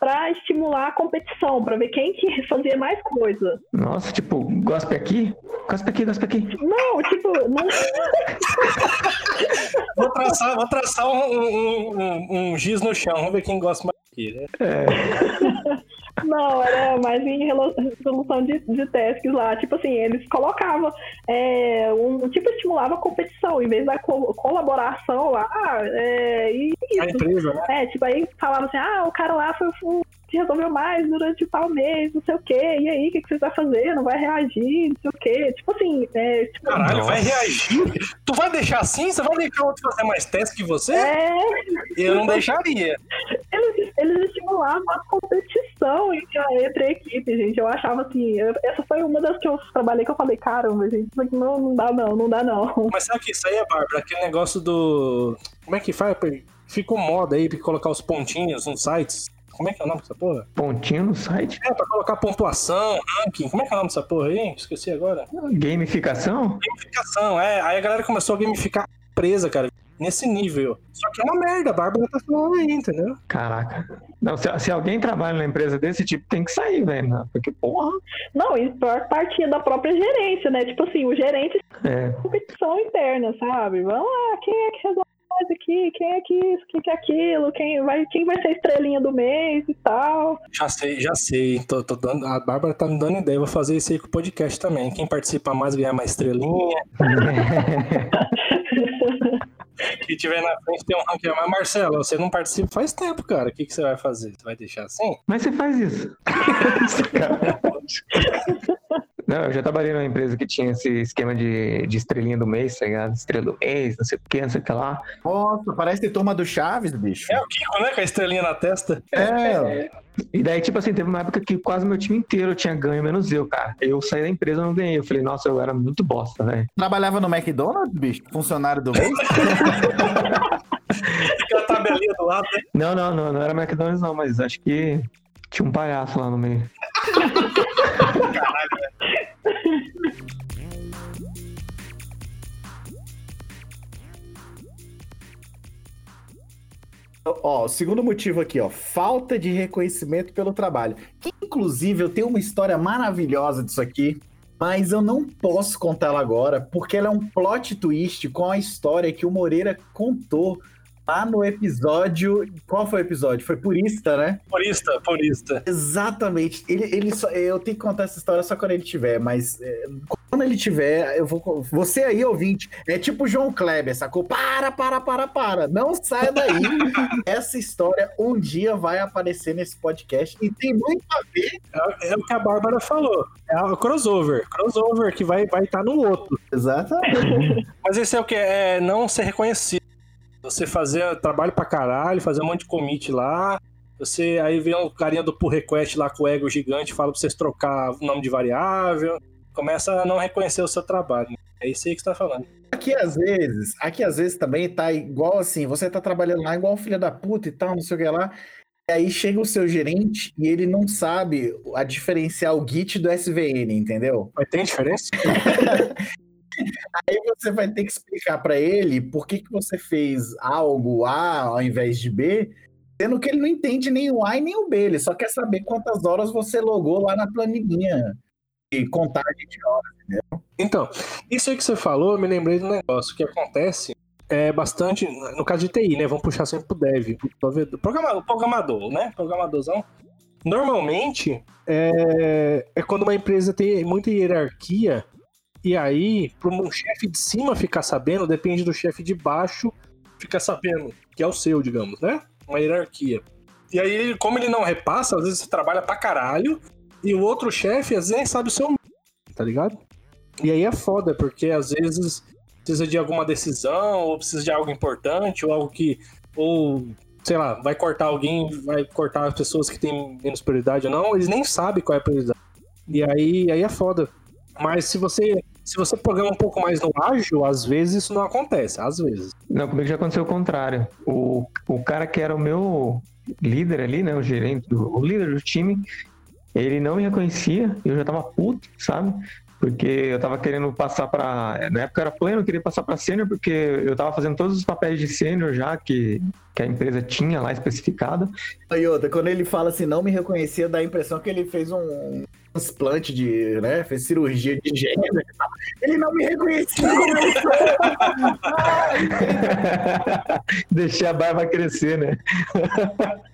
Speaker 4: pra estimular a competição, pra ver quem que fazia mais coisa.
Speaker 2: Nossa, tipo, gospe aqui, gospe aqui, gospe aqui.
Speaker 4: Não, tipo, não,
Speaker 1: Vou traçar, vou traçar um, um- um- um giz no chão, vamos ver quem gosta mais aqui, né?
Speaker 4: Não, era mais em resolução de, de tasks lá. Tipo assim, eles colocavam, é, um, tipo, estimulava a competição, em vez da co- colaboração lá, é, e
Speaker 1: A
Speaker 4: isso.
Speaker 1: empresa, né?
Speaker 4: É, tipo, aí falava assim, ah, o cara lá foi o que resolveu mais durante tal mês, não sei o quê, e aí, o que, que você vai fazer? Não vai reagir, não sei o quê. Tipo assim, é, tipo,
Speaker 1: Caralho,
Speaker 2: Nossa.
Speaker 1: vai reagir? Tu vai deixar assim? Você vai deixar o outro fazer mais teste que você?
Speaker 4: é,
Speaker 1: Eu não deixaria.
Speaker 4: eles, eles estimulavam a competição entre a, entre a equipe, gente. Eu achava assim, eu- essa foi uma das que eu trabalhei que eu falei, caramba, gente, isso aqui não, não dá não, não dá não.
Speaker 1: Mas sabe que isso aí é, Bárbara? Aquele negócio do. Como é que faz? Fica um modo aí pra colocar os pontinhos nos sites. Como é que é o nome dessa porra?
Speaker 2: Pontinho no site.
Speaker 1: É, pra colocar pontuação, ranking. Como é que é o nome dessa porra aí? Esqueci agora.
Speaker 2: Gamificação?
Speaker 1: Gamificação, é. Aí a galera começou a gamificar a empresa, cara. Nesse nível. Só que é uma merda, a Bárbara tá falando aí, entendeu?
Speaker 2: Caraca. Não, se, se alguém trabalha numa empresa desse tipo, tem que sair, velho. né? Porque, porra.
Speaker 4: Não, e pior partia da própria gerência, né? Tipo assim, o gerente
Speaker 2: É.
Speaker 4: competição interna, sabe? Vamos lá, quem é que resolve aqui? Quem é que isso? Quem que é aquilo? Quem vai, quem vai ser a estrelinha do mês e tal?
Speaker 1: Já sei, já sei. Tô, tô dando, a Bárbara tá me dando ideia. Vou fazer isso aí com o podcast também. Quem participa mais ganha mais estrelinha. Quem tiver na frente tem um ranking. Mas, Marcelo, você não participa faz tempo, cara. O que, que você vai fazer? Você vai deixar assim?
Speaker 2: Mas você faz isso. Não, eu já trabalhei numa empresa que tinha esse esquema de, de estrelinha do mês, tá ligado? Estrela do mês, não sei o que, não sei o que lá.
Speaker 3: Nossa, parece turma do Chaves, bicho.
Speaker 1: É o Kiko, né? Com a estrelinha na testa.
Speaker 3: É,
Speaker 2: E daí, tipo assim, teve uma época que quase meu time inteiro tinha ganho, menos eu, cara. Eu saí da empresa e não ganhei. Eu falei, nossa, eu era muito bosta, velho.
Speaker 3: trabalhava no McDonald's, bicho? Funcionário do mês?
Speaker 1: Fica a tabelinha do lado, né?
Speaker 2: Não, não, não, não era McDonald's, não, mas acho que tinha um palhaço lá no meio.
Speaker 3: Ó, o segundo motivo aqui, ó, falta de reconhecimento pelo trabalho. Inclusive, eu tenho uma história maravilhosa disso aqui, mas eu não posso contá-la agora, porque ela é um plot twist com a história que o Moreira contou lá no episódio. Qual foi o episódio? Foi Purista, né?
Speaker 1: Purista, purista.
Speaker 3: Exatamente. Ele, ele só, eu tenho que contar essa história só quando ele tiver, mas é, Quando ele tiver, eu vou. Você aí, ouvinte, é tipo João Kleber, sacou? Para, para, para, para. Não saia daí. Essa história um dia vai aparecer nesse podcast e tem muito a ver.
Speaker 1: É, é o que a Bárbara falou. É o crossover. Crossover que vai estar vai tá no outro.
Speaker 3: Exatamente.
Speaker 1: Mas esse é o que? É não ser reconhecido. Você fazer trabalho pra caralho, fazer um monte de commit lá. Você aí vem o carinha do pull request lá com o ego gigante, fala pra vocês trocar o nome de variável começa a não reconhecer o seu trabalho. É isso aí que você tá falando.
Speaker 3: Aqui às vezes, aqui às vezes também tá igual assim, você tá trabalhando lá igual filha da puta e tal, não sei o que lá. E aí chega o seu gerente e ele não sabe a diferenciar o Git do SVN, entendeu?
Speaker 1: Mas tem diferença?
Speaker 3: aí você vai ter que explicar para ele por que, que você fez algo A ao invés de B, sendo que ele não entende nem o A e nem o B, ele só quer saber quantas horas você logou lá na planilhinha de contagem de horas, entendeu?
Speaker 1: Então, isso aí que você falou, eu me lembrei do negócio que acontece é bastante, no caso de TI, né? Vamos puxar sempre pro dev, pro programador, programador né? Programadorzão. Normalmente, é, é quando uma empresa tem muita hierarquia, e aí, para um chefe de cima ficar sabendo, depende do chefe de baixo ficar sabendo, que é o seu, digamos, né? Uma hierarquia. E aí, como ele não repassa, às vezes você trabalha pra caralho, e o outro chefe, às vezes, nem sabe o seu nome, tá ligado? E aí é foda, porque às vezes precisa de alguma decisão, ou precisa de algo importante, ou algo que. Ou, sei lá, vai cortar alguém, vai cortar as pessoas que têm menos prioridade ou não, eles nem sabem qual é a prioridade. E aí, aí é foda. Mas se você se você programa um pouco mais no ágil, às vezes isso não acontece, às vezes.
Speaker 2: Não, comigo já aconteceu o contrário. O, o cara que era o meu líder ali, né, o gerente, o líder do time, ele não me reconhecia, eu já tava puto, sabe? Porque eu tava querendo passar para Na época era pleno, eu queria passar para sênior, porque eu tava fazendo todos os papéis de sênior já que, que a empresa tinha lá especificado.
Speaker 3: E outra, quando ele fala assim, não me reconhecia, dá a impressão que ele fez um transplante de. né? Fez cirurgia de gênero. Ele não me reconhecia
Speaker 2: Deixei a barba crescer, né?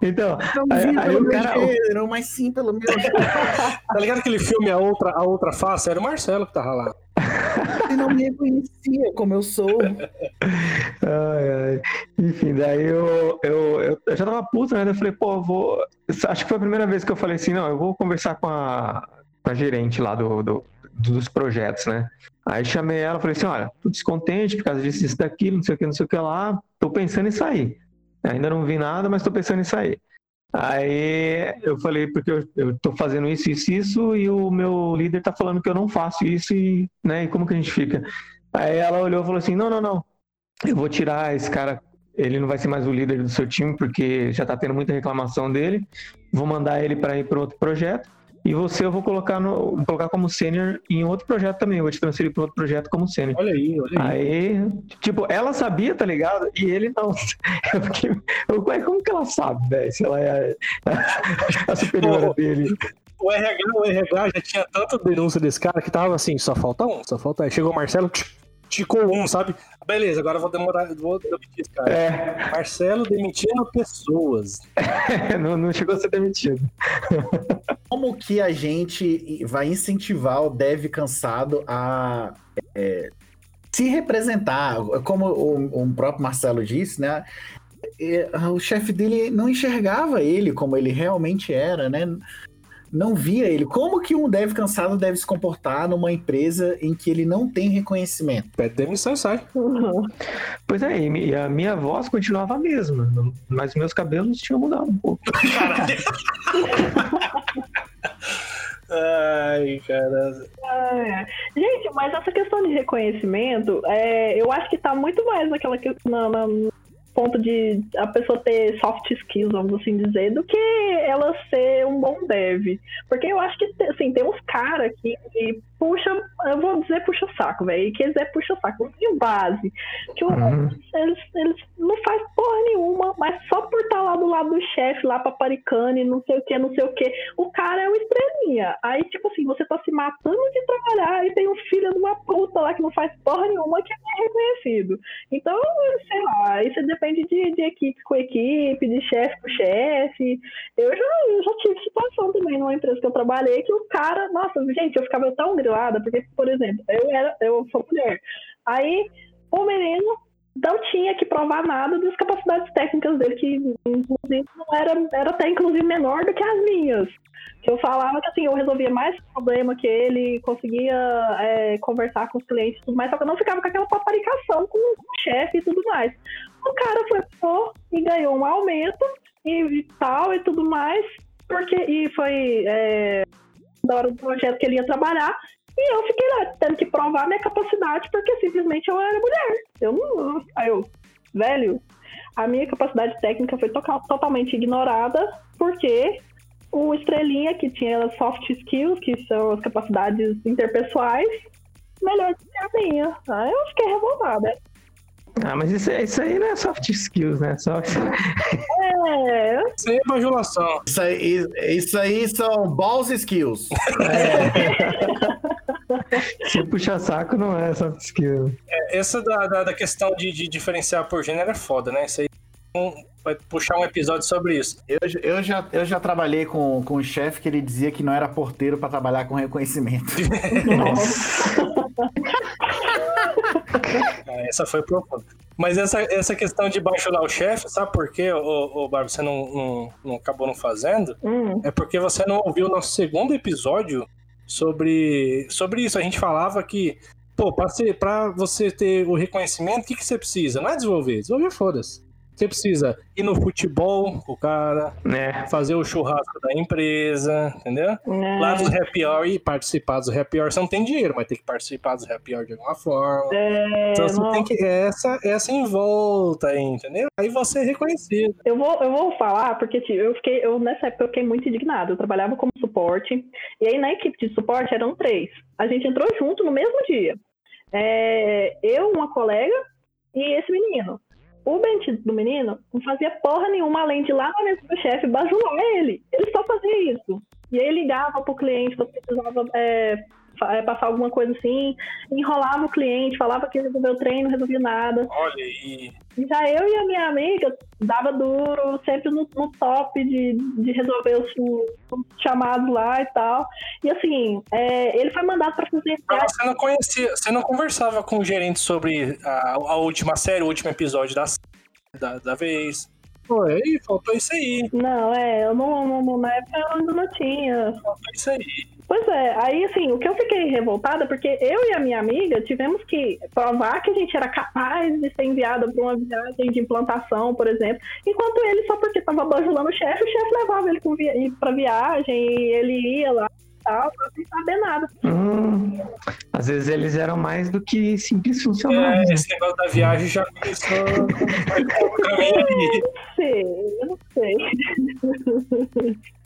Speaker 2: Então,
Speaker 3: não aí, aí o cara. Gênero, mas sim pelo meu.
Speaker 1: tá ligado aquele filme A Outra, a outra Face? Era o Marcelo que tava lá.
Speaker 3: Ele não me reconhecia como eu sou.
Speaker 2: Ai, ai. Enfim, daí eu, eu, eu, já tava puto, né? Eu falei, pô, vou. Acho que foi a primeira vez que eu falei assim, não, eu vou conversar com a, com a gerente lá do, do, dos projetos, né? Aí chamei ela falei assim, olha, tô descontente por causa disso, isso, daquilo, não sei o que, não sei o que lá, tô pensando em sair. Ainda não vi nada, mas tô pensando em sair. Aí eu falei, porque eu, tô fazendo isso, isso, isso, e o meu líder tá falando que eu não faço isso, e, né, e como que a gente fica? Aí ela olhou e falou assim, não, não, não, eu vou tirar esse cara, ele não vai ser mais o líder do seu time, porque já tá tendo muita reclamação dele, vou mandar ele para ir para outro projeto, e você eu vou colocar, no, vou colocar como sênior em outro projeto também. Eu vou te transferir para outro projeto como sênior.
Speaker 1: Olha aí, olha
Speaker 2: aí. Aí, tipo, ela sabia, tá ligado? E ele não. Eu fiquei, eu, como que ela sabe, velho? Se ela é a, a superiora Pô, dele.
Speaker 1: O RH, o RH já tinha tanta denúncia desse cara que tava assim, só falta um, só falta. Aí chegou o Marcelo, ticou um, sabe? Beleza, agora eu vou demorar, vou demitir esse cara. É. Marcelo demitindo pessoas.
Speaker 2: não, não chegou a ser demitido.
Speaker 3: Como que a gente vai incentivar o dev cansado a é, se representar? Como o, o próprio Marcelo disse, né? O chefe dele não enxergava ele como ele realmente era, né? Não via ele. Como que um dev cansado deve se comportar numa empresa em que ele não tem reconhecimento?
Speaker 1: Pede demissão e sai.
Speaker 2: Uhum. Pois é, e a minha voz continuava a mesma, mas meus cabelos tinham mudado um pouco.
Speaker 1: Ai, cara.
Speaker 4: É. Gente, mas essa questão de reconhecimento, é, eu acho que tá muito mais naquela que, na, na, ponto de a pessoa ter soft skills, vamos assim dizer, do que ela ser um bom dev. Porque eu acho que, assim, tem uns caras que, que puxa, eu vou dizer puxa saco, velho, que eles é puxa saco, de base. Que uhum. eles, eles não faz porra nenhuma, mas só por estar tá lá do lado do chefe, lá paparicando e não sei o que, não sei o que, o cara é o estrelinha. Aí, tipo assim, você tá se matando de trabalhar e tem um filho de uma puta lá que não faz porra nenhuma que é reconhecido. Então, sei lá, isso depende de, de equipe com equipe, de chefe com chefe. Eu, já, eu já tive situação também numa empresa que eu trabalhei que o cara, nossa, gente, eu ficava tão grilada, porque, por exemplo, eu era, eu sou mulher. Aí o menino não tinha que provar nada das capacidades técnicas dele, que inclusive não era, era até inclusive menor do que as minhas. Que eu falava que assim, eu resolvia mais problema que ele, conseguia é, conversar com os clientes e tudo mais, só que eu não ficava com aquela paparicação com o chefe e tudo mais. O cara foi pô, e ganhou um aumento e tal e tudo mais, porque e foi é, da hora do projeto que ele ia trabalhar, e eu fiquei lá tendo que provar minha capacidade, porque simplesmente eu era mulher. Eu não. Aí eu, velho, a minha capacidade técnica foi to totalmente ignorada, porque o Estrelinha, que tinha soft skills, que são as capacidades interpessoais, melhor que a minha. Aí eu fiquei revoltada.
Speaker 2: Ah, mas isso, isso aí não é soft skills, né? Soft...
Speaker 4: É.
Speaker 1: Isso aí é bajulação.
Speaker 3: Isso aí, isso aí são balls skills.
Speaker 2: É. Se puxa saco não é soft skills.
Speaker 1: É, essa da, da, da questão de, de, diferenciar por gênero é foda, né? Isso aí vai puxar um episódio sobre isso.
Speaker 3: Eu, eu, já, eu já trabalhei com, com um chefe que ele dizia que não era porteiro para trabalhar com reconhecimento.
Speaker 2: Nossa.
Speaker 1: Essa foi profunda. Mas essa, essa questão de baixar o chefe, sabe por quê, ô, ô Bárbara, você não, não, não, acabou não fazendo?
Speaker 4: Hum.
Speaker 1: É porque você não ouviu o nosso segundo episódio sobre, sobre isso. A gente falava que, pô, pra, ser, pra você ter o reconhecimento, o que, que você precisa? Não é desenvolver, desenvolver foda-se. Você precisa ir no futebol com o cara,
Speaker 2: É.
Speaker 1: fazer o churrasco da empresa, entendeu?
Speaker 4: É.
Speaker 1: Lá dos happy hour e participar dos happy hour. Você não tem dinheiro, mas tem que participar dos happy hour de alguma forma.
Speaker 4: É,
Speaker 1: Então você
Speaker 4: não-
Speaker 1: tem que. Essa, essa em volta aí, entendeu? Aí você é reconhecido.
Speaker 4: Eu vou, eu vou falar, porque tipo, eu fiquei, eu, nessa época eu fiquei muito indignada. Eu trabalhava como suporte, e aí na equipe de suporte eram três. A gente entrou junto no mesmo dia. É, eu, uma colega e esse menino. O bandido do menino não fazia porra nenhuma além de lá na mesa do chefe bajular ele. Ele só fazia isso. E aí ligava pro cliente quando precisava é, passar alguma coisa assim, enrolava o cliente, falava que resolveu o treino, não resolvia nada.
Speaker 1: Olha, e.
Speaker 4: Já eu e a minha amiga dava duro, sempre no, no top de, de resolver os, os chamados lá e tal. E assim, é, ele foi mandado para fazer.
Speaker 1: Mas você não conhecia, você não conversava com o gerente sobre a, a última série, o último episódio da, da, da vez. Pô, aí faltou isso aí.
Speaker 4: Não, é, eu não, não- não- na época eu ainda não tinha.
Speaker 1: Faltou isso aí.
Speaker 4: Pois é, aí assim, o que eu fiquei revoltada, porque eu e a minha amiga tivemos que provar que a gente era capaz de ser enviada para uma viagem de implantação, por exemplo, enquanto ele, só porque estava bajulando o chefe, o chefe levava ele com para viagem e ele ia lá e tal, sem saber nada.
Speaker 2: Hum, às vezes eles eram mais do que simples
Speaker 1: É,
Speaker 2: funcionários. né?
Speaker 1: esse negócio da viagem já começou. Caminho ali.
Speaker 4: sei, eu não sei.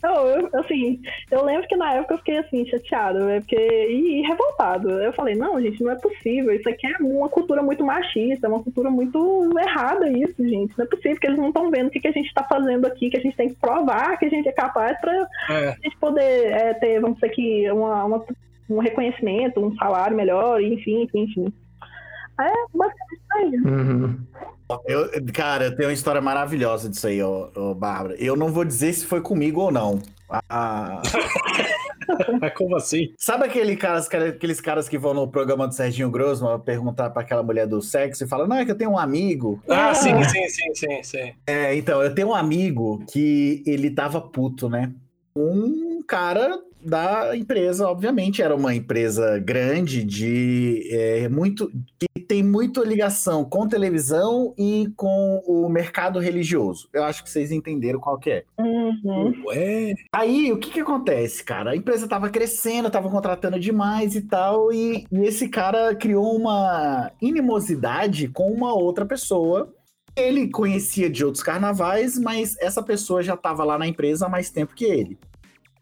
Speaker 4: Não, eu, assim, eu lembro que na época eu fiquei assim, chateado, né? Porque, e, e revoltado. Eu falei, não, gente, não é possível. Isso aqui é uma cultura muito machista, é uma cultura muito errada isso, gente. Não é possível que eles não estão vendo o que, que a gente está fazendo aqui, que a gente tem que provar que a gente é capaz para
Speaker 1: É,
Speaker 4: a gente poder é, ter, vamos dizer aqui, uma, uma- um reconhecimento, um salário melhor, enfim, enfim, enfim. É, basicamente isso aí.
Speaker 2: Uhum.
Speaker 3: Eu, cara, tenho uma história maravilhosa disso aí, ô, ô, Bárbara. Eu não vou dizer se foi comigo ou não. Ah,
Speaker 1: mas como assim?
Speaker 3: sabe aquele caras, aqueles caras que vão no programa do Serginho Grossman perguntar pra aquela mulher do sexo e falam, não, é que eu tenho um amigo.
Speaker 1: Ah, sim, sim, sim, sim, sim.
Speaker 3: É, então, eu tenho um amigo que ele tava puto, né? Um cara da empresa, obviamente, era uma empresa grande de é, muito que tem muita ligação com televisão e com o mercado religioso. Eu acho que vocês entenderam qual que é.
Speaker 4: Uhum.
Speaker 1: Ué,
Speaker 3: Aí, o que que acontece, cara? A empresa tava crescendo, tava contratando demais e tal, e, e esse cara criou uma inimosidade com uma outra pessoa. Ele conhecia de outros carnavais, mas essa pessoa já tava lá na empresa há mais tempo que ele.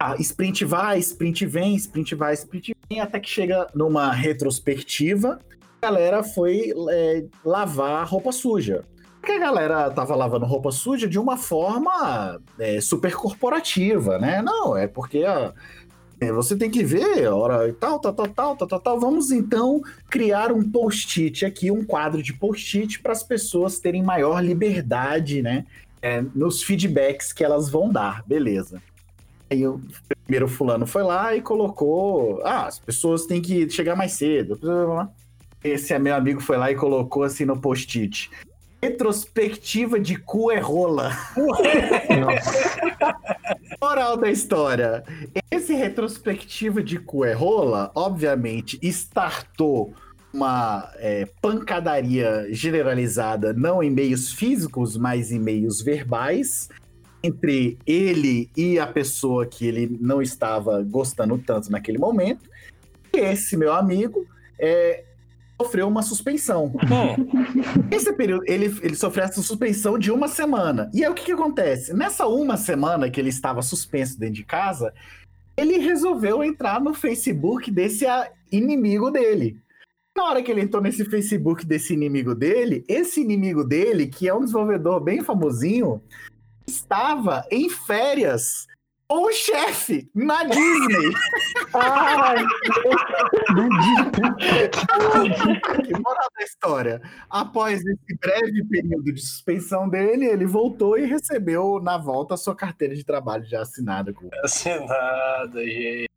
Speaker 3: Ah, sprint vai, sprint vem, sprint vai, sprint vem, até que chega numa retrospectiva, a galera foi é, lavar roupa suja. Porque a galera tava lavando roupa suja de uma forma é, super corporativa, né? Não, é porque a- é, você tem que ver, hora e tal, tal, tal, tal, tal, tal. Vamos então criar um post-it aqui, um quadro de post-it para as pessoas terem maior liberdade, né? é, nos feedbacks que elas vão dar, beleza. Aí o primeiro fulano foi lá e colocou, ah, as pessoas têm que chegar mais cedo. Esse meu amigo foi lá e colocou assim no post-it. Retrospectiva de cu é rola. Moral da história. Esse retrospectiva de cu é rola, obviamente, startou uma é, pancadaria generalizada, não em meios físicos, mas em meios verbais, entre ele e a pessoa que ele não estava gostando tanto naquele momento. E esse meu amigo é, sofreu uma suspensão. Esse período, ele, ele sofreu essa suspensão de uma semana. E aí o que, que acontece? Nessa uma semana que ele estava suspenso dentro de casa, ele resolveu entrar no Facebook desse inimigo dele. Na hora que ele entrou nesse Facebook desse inimigo dele, esse inimigo dele, que é um desenvolvedor bem famosinho, estava em férias com o chefe na Disney. Ai, que moral da história. Após esse breve período de suspensão dele, ele voltou e recebeu na volta a sua carteira de trabalho já assinada. Com...
Speaker 1: Assinada, gente.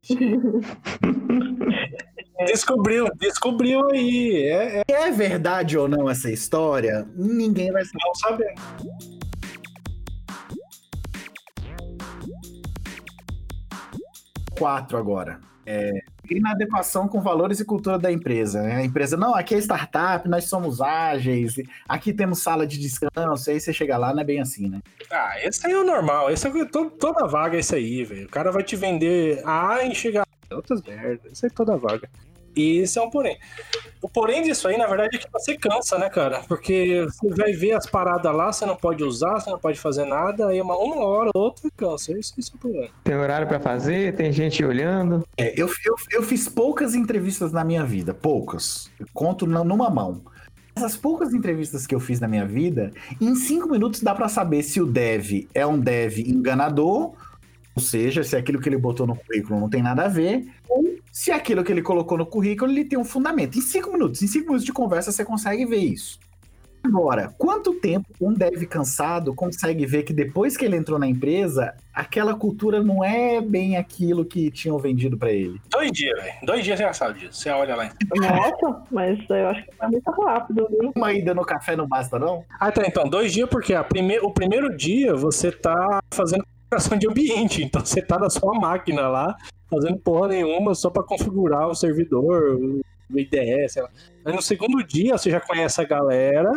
Speaker 1: Descobriu, descobriu aí. É,
Speaker 3: é... é, verdade ou não essa história? Ninguém vai saber.
Speaker 1: Não sabemos.
Speaker 3: quatro agora. É, inadequação com valores e cultura da empresa. Né? A empresa, não, aqui é startup, nós somos ágeis, aqui temos sala de descanso, aí você chega lá, não é bem assim, né?
Speaker 1: Ah, esse aí é o normal, esse é toda vaga é aí, velho. O cara vai te vender A e chegar outras merdas, isso aí é toda vaga. E isso é um porém. O porém disso aí, na verdade, é que você cansa, né, cara? Porque você vai ver as paradas lá, você não pode usar, você não pode fazer nada, aí uma, uma hora ou outra cansa. Isso, isso é o problema.
Speaker 2: Tem horário para fazer, tem gente olhando.
Speaker 3: É, eu, eu, eu fiz poucas entrevistas na minha vida, poucas. Eu conto numa mão. Essas poucas entrevistas que eu fiz na minha vida, em cinco minutos dá para saber se o dev é um dev enganador ou seja, se aquilo que ele botou no currículo não tem nada a ver, ou se aquilo que ele colocou no currículo ele tem um fundamento. Em cinco minutos, em cinco minutos de conversa você consegue ver isso. Agora, quanto tempo um dev cansado consegue ver que depois que ele entrou na empresa, aquela cultura não é bem aquilo que tinham vendido para ele?
Speaker 1: Dois dias, velho. Dois dias você já sabe disso. Você olha lá.
Speaker 4: Nossa, mas eu acho que tá muito rápido, viu?
Speaker 3: Uma ida no café não basta, não?
Speaker 1: Ah, tá. Então, dois dias porque a prime... o primeiro dia você tá fazendo configuração de ambiente. Então você tá na sua máquina lá, fazendo porra nenhuma só para configurar o servidor, o lá. Aí no segundo dia você já conhece a galera.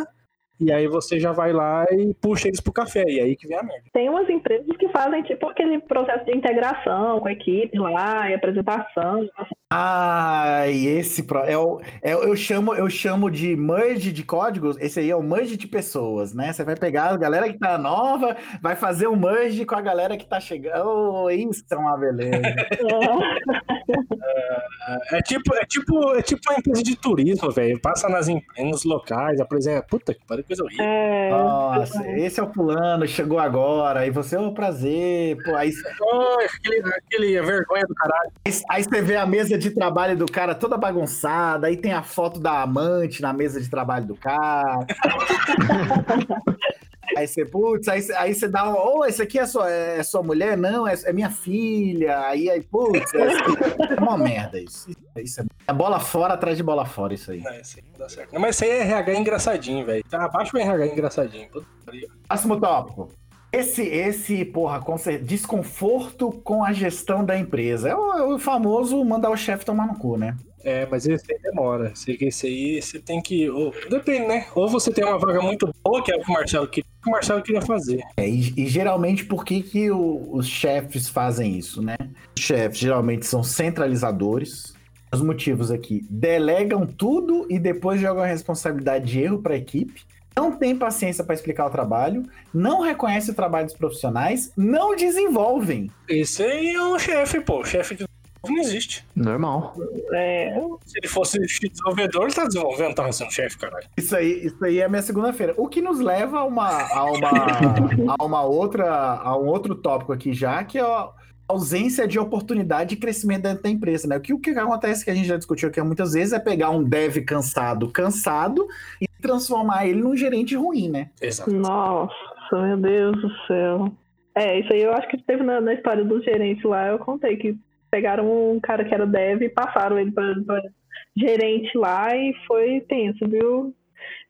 Speaker 1: E aí você já vai lá e puxa eles pro café, e aí que vem a merda.
Speaker 4: Tem umas empresas que fazem tipo aquele processo de integração com a equipe lá, e apresentação.
Speaker 3: Ah, e esse é o, é, eu chamo eu chamo de merge de códigos. Esse aí é o merge de pessoas, né? Você vai pegar a galera que tá nova, vai fazer um merge com a galera que tá chegando. Oh, isso é uma beleza.
Speaker 1: é, é, tipo é tipo é tipo uma empresa de turismo, velho. Passa nas nos locais, apresenta. Puta que pariu, coisa horrível.
Speaker 3: É, Nossa, esse é o fulano, chegou agora, e você é um prazer. Pô, aí,
Speaker 1: oh, aquele, aquele vergonha do caralho.
Speaker 3: Aí, aí você vê a mesa de trabalho do cara toda bagunçada, aí tem a foto da amante na mesa de trabalho do cara. aí você, putz, aí, aí você dá, ô, oh, esse aqui é sua, é sua mulher? Não, é, é minha filha. Aí, aí putz, é, é uma merda isso. Isso é, é, bola fora atrás de bola fora, isso aí.
Speaker 1: Não, isso aí não dá certo. Não, mas isso aí é RH engraçadinho, velho. Tá abaixo do RH engraçadinho.
Speaker 3: Próximo tópico. Esse, esse, porra, desconforto com a gestão da empresa. É o, é o famoso mandar o chefe tomar no cu, né?
Speaker 1: É, mas esse aí demora. Esse aí você tem que. Ou, depende, né? Ou você tem uma vaga muito boa, que é o que o Marcelo queria, que o Marcelo queria fazer.
Speaker 3: É, e, e geralmente por que, que o, os chefes fazem isso, né? Os chefes geralmente são centralizadores. Os motivos aqui: delegam tudo e depois jogam a responsabilidade de erro para a equipe não tem paciência para explicar o trabalho, não reconhece o trabalho dos profissionais, não desenvolvem.
Speaker 1: Esse aí é um chefe, pô. O chefe de não existe.
Speaker 2: Normal.
Speaker 1: É, se ele fosse desenvolvedor, ele tá desenvolvendo, tava sendo chefe, caralho.
Speaker 3: Isso aí, isso aí é a minha segunda-feira. O que nos leva a uma, a uma, a uma outra, a um outro tópico aqui já, que é a ausência de oportunidade de crescimento dentro da empresa, né? O que, o que acontece que a gente já discutiu aqui muitas vezes é pegar um dev cansado, cansado e transformar ele num gerente ruim, né?
Speaker 1: Exato.
Speaker 4: Nossa. meu Deus do céu. É, isso aí eu acho que teve na, na história do gerente lá, eu contei que pegaram um cara que era dev e passaram ele para gerente lá e foi tenso, viu?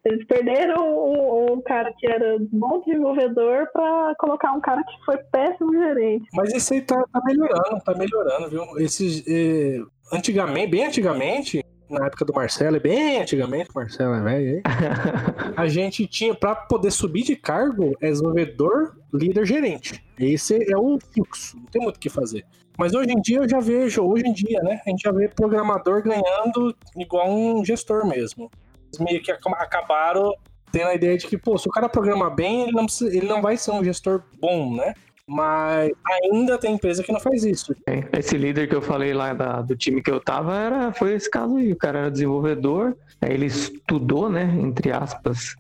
Speaker 4: Eles perderam um, um, cara que era bom desenvolvedor para colocar um cara que foi péssimo gerente.
Speaker 1: Mas isso aí tá, tá melhorando, tá melhorando, viu? Esses, eh, antigamente, bem antigamente, na época do Marcelo, bem antigamente, o Marcelo é velho a gente tinha, para poder subir de cargo, é desenvolvedor, líder, gerente. Esse é o fluxo, não tem muito o que fazer. Mas hoje em dia eu já vejo, hoje em dia, né? A gente já vê programador ganhando igual um gestor mesmo. Eles meio que acabaram tendo a ideia de que, pô, se o cara programa bem, ele não, precisa, ele não vai ser um gestor bom, né? Mas ainda tem empresa que não faz isso.
Speaker 2: Esse líder que eu falei lá da, do time que eu tava era, foi esse caso aí. O cara era desenvolvedor, ele estudou, né? Entre aspas.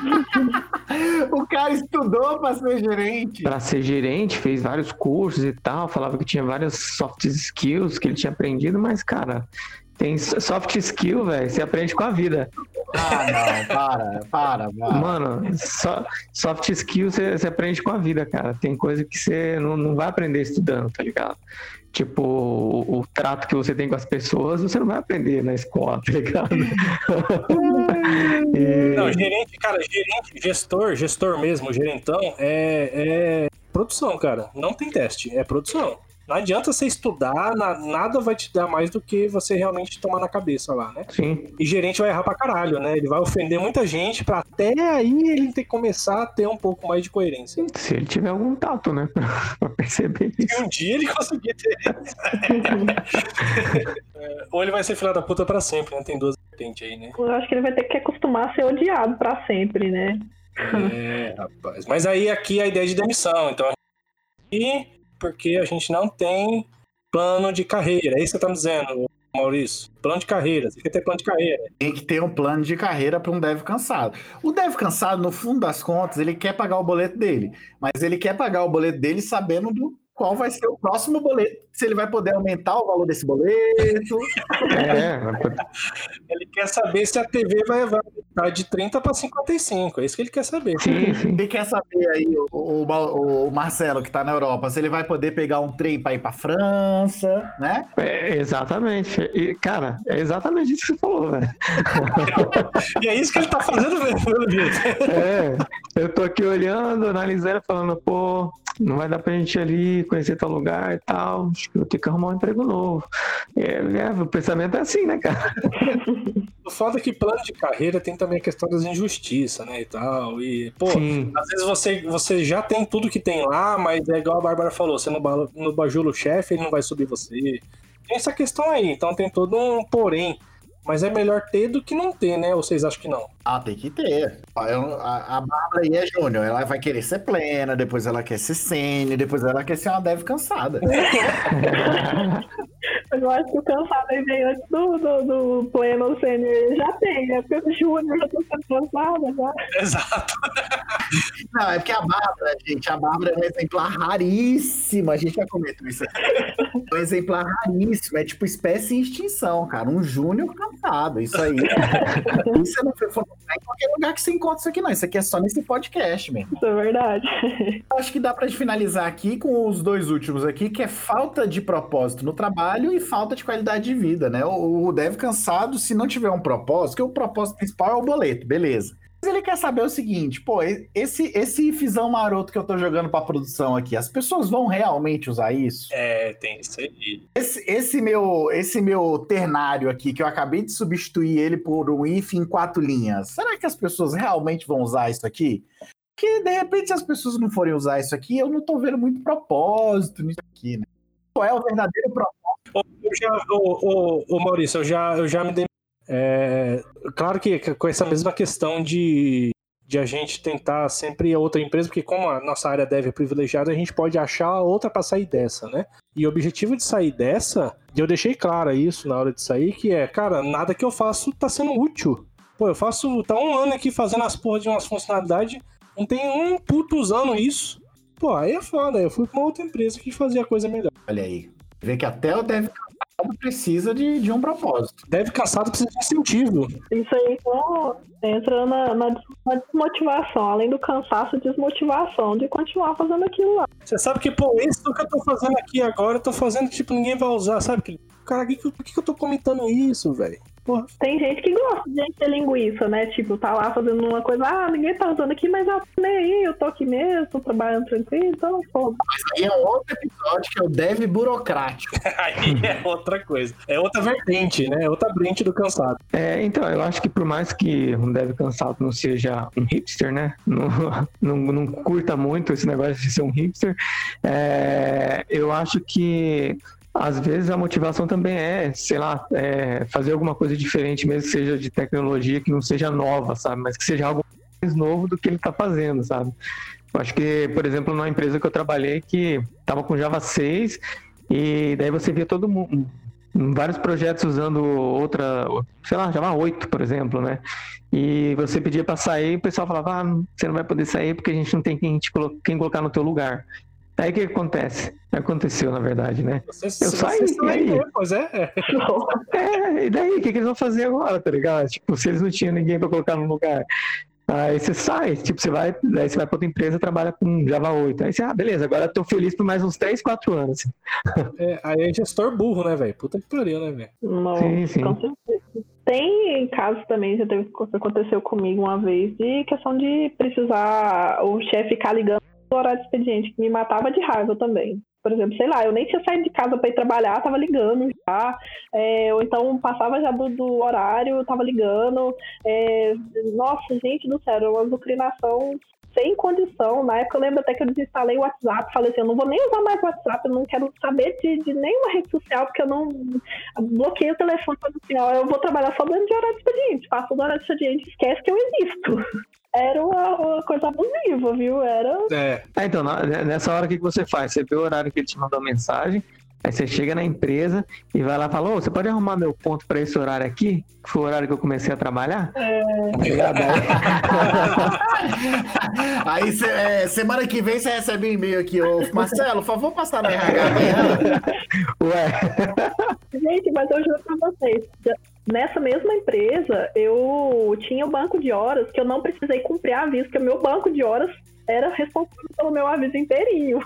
Speaker 3: o cara estudou para ser gerente.
Speaker 2: Para ser gerente, fez vários cursos e tal, falava que tinha várias soft skills que ele tinha aprendido, mas, cara, tem soft skill, velho, você aprende com a vida.
Speaker 3: Ah, não, para, para, para.
Speaker 2: Mano, so, soft skill você, você, aprende com a vida, cara. Tem coisa que você não, não vai aprender estudando, tá ligado? Tipo, o, o, trato que você tem com as pessoas, você não vai aprender na escola, tá ligado?
Speaker 1: e... Não, gerente, cara, gerente, gestor, gestor mesmo, gerentão, é, é produção, cara. Não tem teste, é produção. Não adianta você estudar, nada vai te dar mais do que você realmente tomar na cabeça lá, né?
Speaker 2: Sim.
Speaker 1: E gerente vai errar pra caralho, né? Ele vai ofender muita gente pra até aí ele ter que começar a ter um pouco mais de coerência.
Speaker 2: Se ele tiver algum tato, né? pra perceber isso.
Speaker 1: Se um dia ele conseguir ter. É, ou ele vai ser filha da puta pra sempre, né? Tem duas vertentes aí, né?
Speaker 4: Eu acho que ele vai ter que acostumar a ser odiado pra sempre, né?
Speaker 1: É, rapaz. Mas aí aqui a ideia de demissão, então. E porque a gente não tem plano de carreira. É isso que você tá me dizendo, Maurício. Plano de carreira. Você quer ter plano de carreira.
Speaker 3: Tem que ter um plano de carreira para um dev cansado. O dev cansado, no fundo das contas, ele quer pagar o boleto dele. Mas ele quer pagar o boleto dele sabendo do qual vai ser o próximo boleto, se ele vai poder aumentar o valor desse boleto.
Speaker 1: É, ele quer saber se a TV vai, vai de 30 para 55, é isso que ele quer saber.
Speaker 3: Sim, sim. Ele quer saber aí, o, o, o Marcelo, que está na Europa, se ele vai poder pegar um trem para ir para França, né?
Speaker 2: É, exatamente. E, cara, é exatamente isso que você falou, velho.
Speaker 1: e é isso que ele está fazendo mesmo.
Speaker 2: É, eu tô aqui olhando, analisando, falando, pô, não vai dar pra gente ir ali conhecer tal lugar e tal. Acho que eu tenho que arrumar um emprego novo. É, é, o pensamento é assim, né, cara?
Speaker 1: O foda é que plano de carreira tem também a questão das injustiças, né, e tal. E, pô, Sim. às vezes você, você já tem tudo que tem lá, mas é igual a Bárbara falou, você não, no bajula o chefe, ele não vai subir você. Tem essa questão aí, então tem todo um porém. Mas é melhor ter do que não ter, né? Ou vocês acham que não?
Speaker 3: Ah, tem que ter. A, a Bárbara aí é júnior. Ela vai querer ser plena, depois ela quer ser sênior, depois ela quer ser uma dev cansada.
Speaker 4: Eu acho que o cansado aí vem antes do, do, do pleno sênior. Já tem, né? Porque o júnior já tá sendo cansada já.
Speaker 1: Exato.
Speaker 3: Não, é porque a Bárbara, gente, a Bárbara é um exemplar raríssimo. A gente já comentou isso aqui. É um exemplar raríssimo. É tipo espécie em extinção, cara. Um júnior cansado. Isso aí. isso não foi em qualquer lugar que você encontra isso aqui, não. Isso aqui é só nesse podcast mesmo.
Speaker 4: Isso é verdade.
Speaker 3: Acho que dá pra finalizar aqui com os dois últimos aqui, que é falta de propósito no trabalho e falta de qualidade de vida, né? O, o dev cansado, se não tiver um propósito, que o propósito principal é o boleto, beleza. Mas ele quer saber o seguinte, pô, esse, esse fizão maroto que eu tô jogando pra produção aqui, as pessoas vão realmente usar isso?
Speaker 1: É, tem isso aí.
Speaker 3: Esse, esse, meu, esse meu ternário aqui, que eu acabei de substituir ele por um if em quatro linhas, será que as pessoas realmente vão usar isso aqui? Porque, de repente, se as pessoas não forem usar isso aqui, eu não tô vendo muito propósito nisso aqui, né? Qual é o verdadeiro propósito?
Speaker 1: Já, ô, ô, ô Maurício, eu já, eu já me dei é, claro que com essa mesma questão de, de a gente tentar sempre outra empresa, porque como a nossa área deve é privilegiada, a gente pode achar outra para sair dessa, né? E o objetivo de sair dessa, e eu deixei claro isso na hora de sair, que é, cara, nada que eu faço tá sendo útil. Pô, eu faço, tá um ano aqui fazendo as porras de umas funcionalidades, não tem um puto usando isso. Pô, aí é foda, eu fui pra uma outra empresa que fazia coisa melhor.
Speaker 3: Olha aí, vê que até o deve precisa de, de um propósito.
Speaker 1: Deve cansado precisa de incentivo.
Speaker 4: Isso aí então, entra na, na, na desmotivação, além do cansaço, desmotivação de continuar fazendo aquilo lá.
Speaker 1: Você sabe que, pô, isso que eu tô fazendo aqui agora, eu tô fazendo, tipo, ninguém vai usar, sabe? Cara, por que, que eu tô comentando isso, velho?
Speaker 4: Porra. Tem gente que gosta de encher linguiça, né? Tipo, tá lá fazendo uma coisa, ah, ninguém tá usando aqui, mas eu nem aí, eu tô aqui mesmo, tô trabalhando tranquilo, então foda.
Speaker 3: Mas aí é outro episódio que é o dev burocrático.
Speaker 1: aí é outra coisa. É outra vertente, né? É outra brente do cansado.
Speaker 2: É, então, eu acho que por mais que um dev cansado não seja um hipster, né? Não, não, não curta muito esse negócio de ser um hipster, é, eu acho que às vezes a motivação também é, sei lá, é fazer alguma coisa diferente, mesmo que seja de tecnologia, que não seja nova, sabe? Mas que seja algo mais novo do que ele está fazendo, sabe? Eu acho que, por exemplo, numa empresa que eu trabalhei que estava com Java 6 e daí você via todo mundo, vários projetos usando outra, sei lá, Java 8, por exemplo, né? E você pedia para sair, o pessoal falava, ah, você não vai poder sair porque a gente não tem quem, te quem colocar no teu lugar. Aí o que acontece? Aconteceu, na verdade, né?
Speaker 1: Você, eu saí, e aí? Pois é.
Speaker 2: é, e daí? O que, que eles vão fazer agora, tá ligado? Tipo, se eles não tinham ninguém pra colocar no lugar. Aí você sai, tipo, você vai, aí você vai pra outra empresa trabalha com Java 8. Aí você, ah, beleza, agora eu tô feliz por mais uns 3, 4 anos.
Speaker 1: É, aí é gestor burro, né, velho? Puta que pariu, né, velho?
Speaker 2: Sim, sim.
Speaker 4: Tem casos também, já teve, aconteceu comigo uma vez, de questão de precisar o chefe ficar ligando horário de expediente, que me matava de raiva também. Por exemplo, sei lá, eu nem tinha saído de casa para ir trabalhar, tava ligando já. É, ou então passava já do, do horário, tava ligando. É, nossa, gente do céu, uma inclinação sem condição. Na época eu lembro até que eu desinstalei o WhatsApp, falei assim, eu não vou nem usar mais o WhatsApp, eu não quero saber de, de nenhuma rede social, porque eu não bloqueei o telefone, falei assim, ó, eu vou trabalhar só dentro de horário de expediente, passa do horário de expediente, esquece que eu existo era uma, uma, coisa abusiva, viu? Era.
Speaker 2: É. Ah, então, nessa hora o que você faz? Você vê o horário que ele te mandou mensagem, aí você chega na empresa e vai lá e fala: Ô, você pode arrumar meu ponto para esse horário aqui? Que foi o horário que eu comecei a trabalhar?
Speaker 4: É.
Speaker 3: aí cê, é, semana que vem você recebe um e-mail aqui, ô Marcelo, por favor, passar na RH
Speaker 4: Ué. Gente, mas eu juro pra vocês nessa mesma empresa, eu tinha o banco de horas que eu não precisei cumprir aviso, porque o meu banco de horas era responsável pelo meu aviso inteirinho.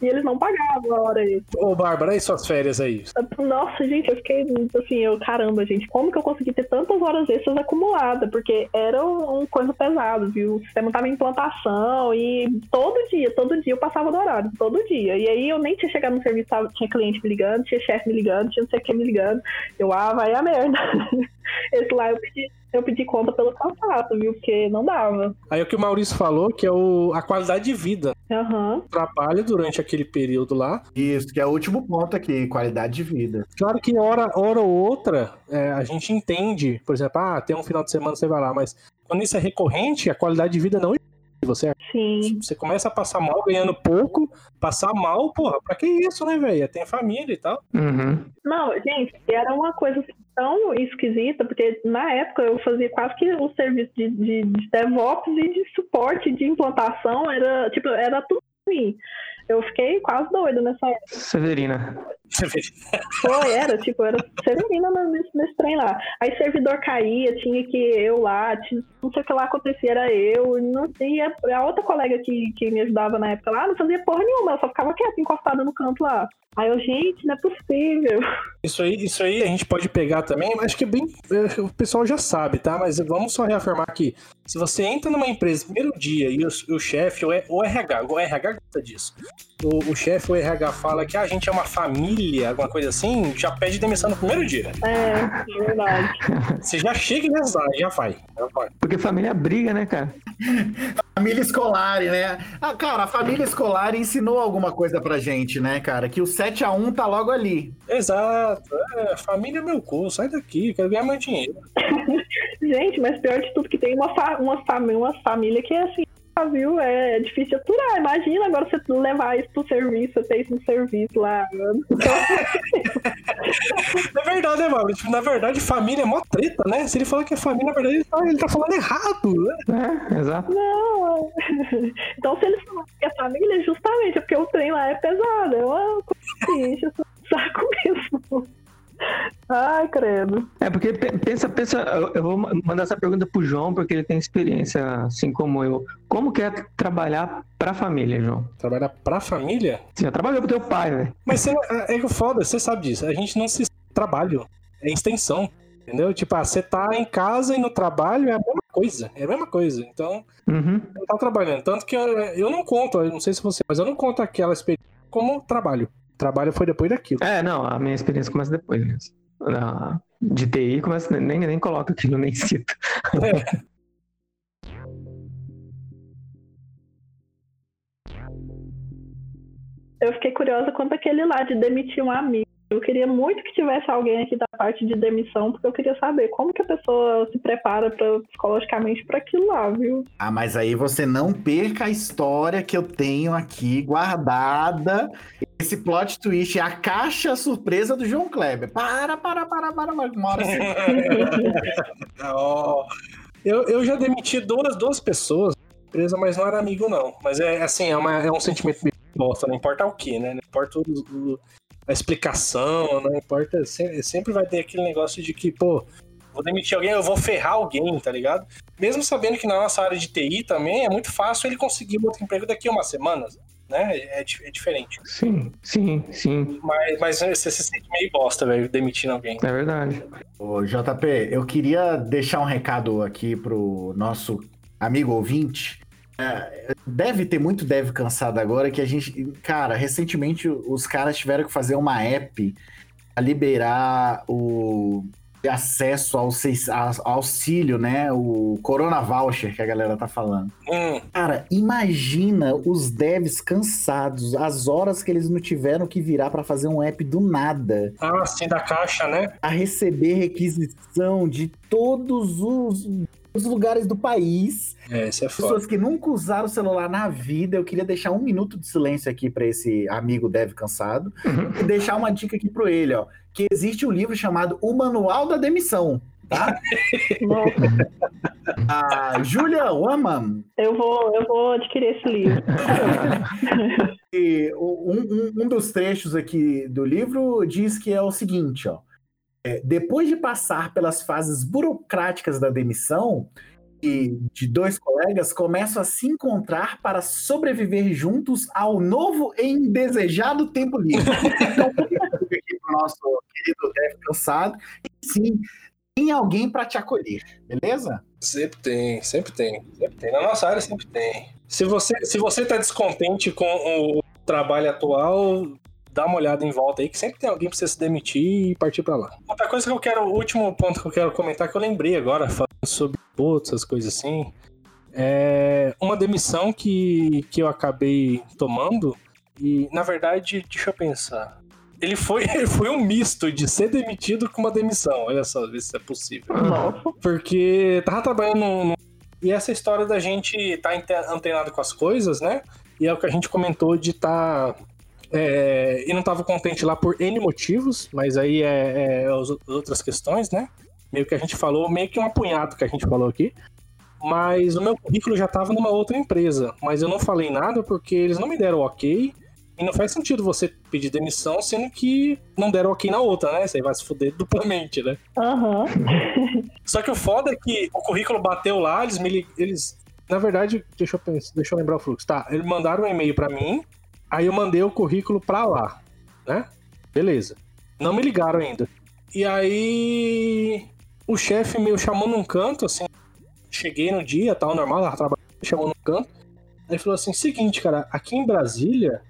Speaker 4: E eles não pagavam a hora isso.
Speaker 1: Ô, Bárbara, e suas férias aí?
Speaker 4: Nossa, gente, eu fiquei assim, eu, caramba, gente, como que eu consegui ter tantas horas extras acumuladas? Porque era uma coisa pesada, viu? O sistema tava em implantação e todo dia, todo dia eu passava do horário, todo dia. E aí eu nem tinha chegado no serviço, tinha cliente me ligando, tinha chefe me ligando, tinha não sei o que me ligando. Eu, ah, vai a merda. Esse lá eu pedi eu pedi conta pelo contrato, viu? Porque não dava.
Speaker 1: Aí o que o Maurício falou, que é o, a qualidade de vida.
Speaker 4: Uhum.
Speaker 1: Trabalho durante aquele período lá.
Speaker 3: Isso, que é o último ponto aqui, qualidade de vida.
Speaker 1: Claro que hora, hora ou outra, é, a gente entende, por exemplo, ah, tem um final de semana, você vai lá, mas quando isso é recorrente, a qualidade de vida não você,
Speaker 4: Sim.
Speaker 1: você começa a passar mal ganhando pouco, passar mal, porra, pra que isso, né, velho? Tem família e tal.
Speaker 2: Uhum.
Speaker 4: Não, gente, era uma coisa tão esquisita, porque na época eu fazia quase que o serviço de, de, de DevOps e de suporte de implantação, era, tipo, era tudo ruim. Eu fiquei quase doida nessa época.
Speaker 2: Severina.
Speaker 4: Foi, era, tipo, era Severina nesse, nesse trem lá. Aí servidor caía, tinha que eu lá, tinha, não sei o que lá acontecia, era eu, não sei, a outra colega que, que me ajudava na época lá não fazia porra nenhuma, ela só ficava quieta, encostada no canto lá. Aí eu, gente, não é possível.
Speaker 1: Isso aí, isso aí a gente pode pegar também, acho que é bem. É, o pessoal já sabe, tá? Mas vamos só reafirmar aqui. Se você entra numa empresa primeiro dia e o, o chefe, o, o RH, o RH gosta disso. O, o chefe, o RH, fala que ah, a gente é uma família, alguma coisa assim, já pede demissão no primeiro dia.
Speaker 4: É, é verdade.
Speaker 1: Você já chega e já, já vai. Já vai.
Speaker 2: Porque família briga, né, cara?
Speaker 3: família escolar, né? Ah, cara, a família escolar ensinou alguma coisa pra gente, né, cara? Que o 7 a 1 tá logo ali.
Speaker 1: Exato. É, família é meu cu, sai daqui, quero ganhar mais dinheiro.
Speaker 4: gente, mas pior de tudo que tem uma, fa uma, família, uma família que é assim, viu? É, é difícil aturar. Imagina agora você levar isso pro serviço, você ter isso no serviço lá.
Speaker 1: é verdade, né, mano? Tipo, na verdade, família é mó treta, né? Se ele falar que é família, na verdade, ele tá, ele tá falando errado, né?
Speaker 2: É, exato.
Speaker 4: Não. Então, se eles falam que é família, justamente é porque o trem lá é pesado. É uma coisa assim, saco mesmo. Ai, credo.
Speaker 2: É, porque pe- pensa, pensa, eu- vou mandar essa pergunta pro João, porque ele tem experiência, assim como eu. Como que é trabalhar pra família, João?
Speaker 1: Trabalhar pra família?
Speaker 2: Você já trabalhou pro teu pai, velho.
Speaker 1: Mas você, não- é que o foda, você sabe disso. A gente não se trabalho. É extensão. Entendeu? Tipo, ah, você tá em casa e no trabalho é a mesma coisa. É a mesma coisa. Então,
Speaker 2: Uhum.
Speaker 1: não tá trabalhando. Tanto que eu, eu não conto, eu não sei se você, mas eu não conto aquela experiência como trabalho. Trabalho foi depois daquilo.
Speaker 2: É, não, a minha experiência começa depois mesmo. Na- De TI começa, nem, nem coloca aquilo, nem cito.
Speaker 4: Eu fiquei curiosa quanto aquele lá de demitir um amigo. Eu queria muito que tivesse alguém aqui da parte de demissão, porque eu queria saber como que a pessoa se prepara pra, psicologicamente para aquilo lá, viu?
Speaker 3: Ah, mas aí você não perca a história que eu tenho aqui guardada. Esse plot twist é a caixa surpresa do João Kleber. Para, para, para, para, para. Uma hora.
Speaker 1: Ó, eu, eu já demiti duas, duas pessoas empresa, mas não era amigo, não. Mas é assim, é, uma- é um sentimento meio bosta, não importa o que, né? Não importa o- o- a explicação, não importa. se- Sempre vai ter aquele negócio de que, pô, vou demitir alguém, eu vou ferrar alguém, tá ligado? Mesmo sabendo que na nossa área de TI também é muito fácil ele conseguir um outro emprego daqui a umas semanas, né? É, di- é diferente.
Speaker 2: Sim, sim, sim.
Speaker 1: Mas, mas você se sente meio bosta, velho, demitindo alguém.
Speaker 2: É verdade.
Speaker 3: Ô, JP, eu queria deixar um recado aqui pro nosso amigo ouvinte. Deve ter muito dev cansado agora que a gente. Cara, recentemente os caras tiveram que fazer uma app a liberar o acesso ao seis- a- auxílio, né? O Corona Voucher que a galera tá falando.
Speaker 1: Hum,
Speaker 3: Cara, imagina os devs cansados, as horas que eles não tiveram que virar pra fazer um app do nada
Speaker 1: ah, sim, da caixa, né?
Speaker 3: a receber requisição de todos os, os lugares do país.
Speaker 1: É, isso é foda.
Speaker 3: Pessoas que nunca usaram o celular na vida. Eu queria deixar um minuto de silêncio aqui para esse amigo dev cansado
Speaker 2: Uhum.
Speaker 3: e deixar uma dica aqui pro ele, ó, que existe um livro chamado O Manual da Demissão, tá? A Julia Waman,
Speaker 4: eu vou, eu vou adquirir esse livro.
Speaker 3: E um, um- um dos trechos aqui do livro diz que é o seguinte, ó. É, depois de passar pelas fases burocráticas da demissão, e de dois colegas começam a se encontrar para sobreviver juntos ao novo e indesejado tempo livre. Então, aqui pro nosso querido Dev cansado. E sim, tem alguém para te acolher, beleza?
Speaker 1: Sempre tem, sempre tem, sempre tem. Na nossa área sempre tem. Se você, se você tá descontente com o trabalho atual, dá uma olhada em volta aí, que sempre tem alguém pra você se demitir e partir pra lá. Outra coisa que eu quero, o último ponto que eu quero comentar, que eu lembrei agora, falando sobre outras coisas assim, é uma demissão que, que eu acabei tomando, e na verdade, deixa eu pensar. Ele foi, foi um misto de ser demitido com uma demissão. Olha só, ver se é possível.
Speaker 4: Nossa,
Speaker 1: Porque tava trabalhando no, no- E essa história da gente estar tá antenado com as coisas, né? E é o que a gente comentou de estar. E não tava contente lá por N motivos, mas aí é, é as outras questões, né? Meio que a gente falou, meio que um apunhado que a gente falou aqui. Mas o meu currículo já tava numa outra empresa. Mas eu não falei nada porque eles não me deram ok. E não faz sentido você pedir demissão, sendo que não deram ok na outra, né? Você vai se fuder duplamente, né?
Speaker 4: aham.
Speaker 1: Só que o foda é que o currículo bateu lá, eles me eles na verdade, deixa eu pensar, deixa eu lembrar o fluxo. Tá, eles mandaram um e-mail pra mim, aí eu mandei o currículo pra lá, né? Beleza. Não me ligaram ainda. E aí o chefe meu chamou num canto assim, cheguei no dia, tal, normal, tava trabalhando, chamou num canto. Aí falou assim: "Seguinte, cara, aqui em Brasília,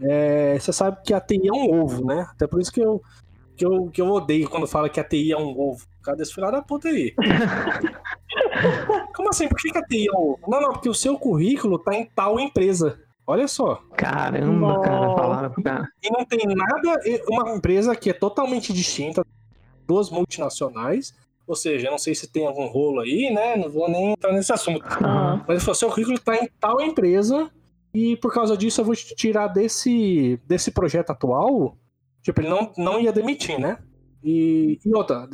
Speaker 1: é, você sabe que a TI é um ovo, né? Até por isso que eu que eu, que eu odeio quando fala que a TI é um ovo. Causa desse filho da puta aí. Como assim? Por que, que a TI é um ovo? Não, não, porque o seu currículo tá em tal empresa. Olha só.
Speaker 2: Caramba, cara, falaram pro cara.
Speaker 1: E não tem nada. Uma empresa que é totalmente distinta, duas multinacionais. Ou seja, eu não sei se tem algum rolo aí, né? Não vou nem entrar nesse assunto.
Speaker 4: Ah,
Speaker 1: Mas ele falou: seu currículo tá em tal empresa. E por causa disso eu vou te tirar desse, desse projeto atual. Tipo, ele não, não ia demitir, né? E, e outra,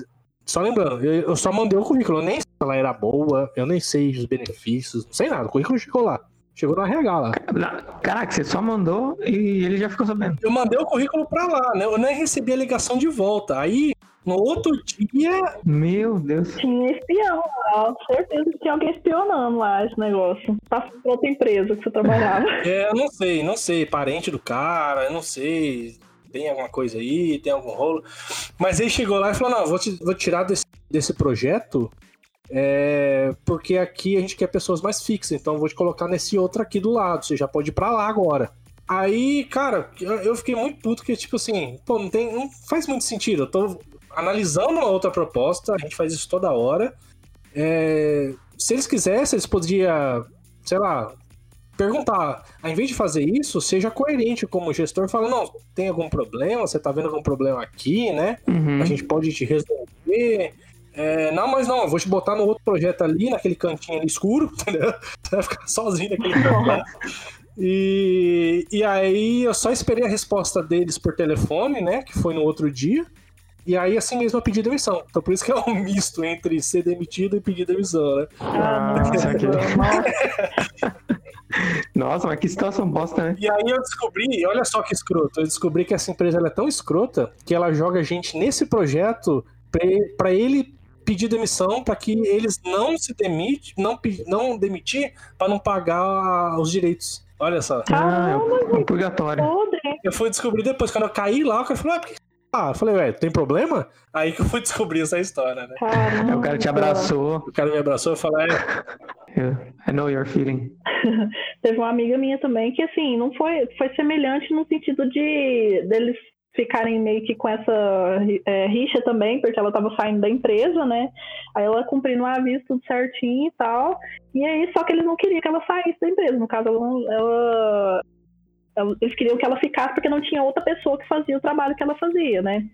Speaker 1: só lembrando, eu, eu só mandei o currículo. Eu nem sei se ela era boa, eu nem sei os benefícios, não sei nada. O currículo chegou lá. Chegou no RH lá.
Speaker 2: Caraca, você só mandou e ele já ficou sabendo.
Speaker 1: Eu mandei o currículo pra lá, né? Eu nem recebi a ligação de volta. Aí, no outro dia.
Speaker 2: Meu Deus.
Speaker 4: Tinha espião lá, certeza que tinha alguém espionando lá esse negócio. Passando pra outra empresa que você trabalhava.
Speaker 1: É, eu não sei, não sei. Parente do cara, eu não sei. Tem alguma coisa aí, tem algum rolo. Mas ele chegou lá e falou: não, vou, te, vou tirar desse, desse projeto é, porque aqui a gente quer pessoas mais fixas, então eu vou te colocar nesse outro aqui do lado, você já pode ir pra lá agora. Aí, cara, eu fiquei muito puto que, tipo assim, pô, não, tem, não faz muito sentido. Eu tô analisando uma outra proposta, a gente faz isso toda hora. É, se eles quisessem, eles poderiam, sei lá, perguntar. Ao invés de fazer isso, seja coerente como gestor, fala, não, tem algum problema, você tá vendo algum problema aqui, né?
Speaker 2: Uhum.
Speaker 1: A gente pode te resolver. É, não, mas não, eu vou te botar no outro projeto ali, naquele cantinho ali escuro, entendeu? Você vai ficar sozinho naquele canto lá. E, e aí eu só esperei a resposta deles por telefone, né? Que foi no outro dia. E aí, assim mesmo, eu pedi demissão. Então, por isso que é um misto entre ser demitido e pedir demissão, né?
Speaker 2: Ah, aqui. Nossa, mas que situação bosta, né?
Speaker 1: E aí eu descobri, olha só que escroto, eu descobri que essa empresa é tão escrota que ela joga a gente nesse projeto para ele pedir demissão para que eles não se demite, não, não demitir para não pagar os direitos. Olha só.
Speaker 2: Ah, é um purgatório.
Speaker 1: Eu fui descobrir depois, quando eu caí lá, o cara falou, ah, ah, eu falei, ué, tem problema? Aí que eu fui descobrir essa história, né?
Speaker 4: Caramba.
Speaker 2: O cara te abraçou.
Speaker 1: O cara me abraçou e falou, é.
Speaker 2: I know your feeling.
Speaker 4: Teve uma amiga minha também que, assim, não foi, foi semelhante no sentido de deles ficarem meio que com essa é, rixa também, porque ela estava saindo da empresa, né? Aí ela cumprindo o aviso tudo certinho e tal. E aí, só que eles não queriam que ela saísse da empresa. No caso, ela, ela, eles queriam que ela ficasse porque não tinha outra pessoa que fazia o trabalho que ela fazia, né?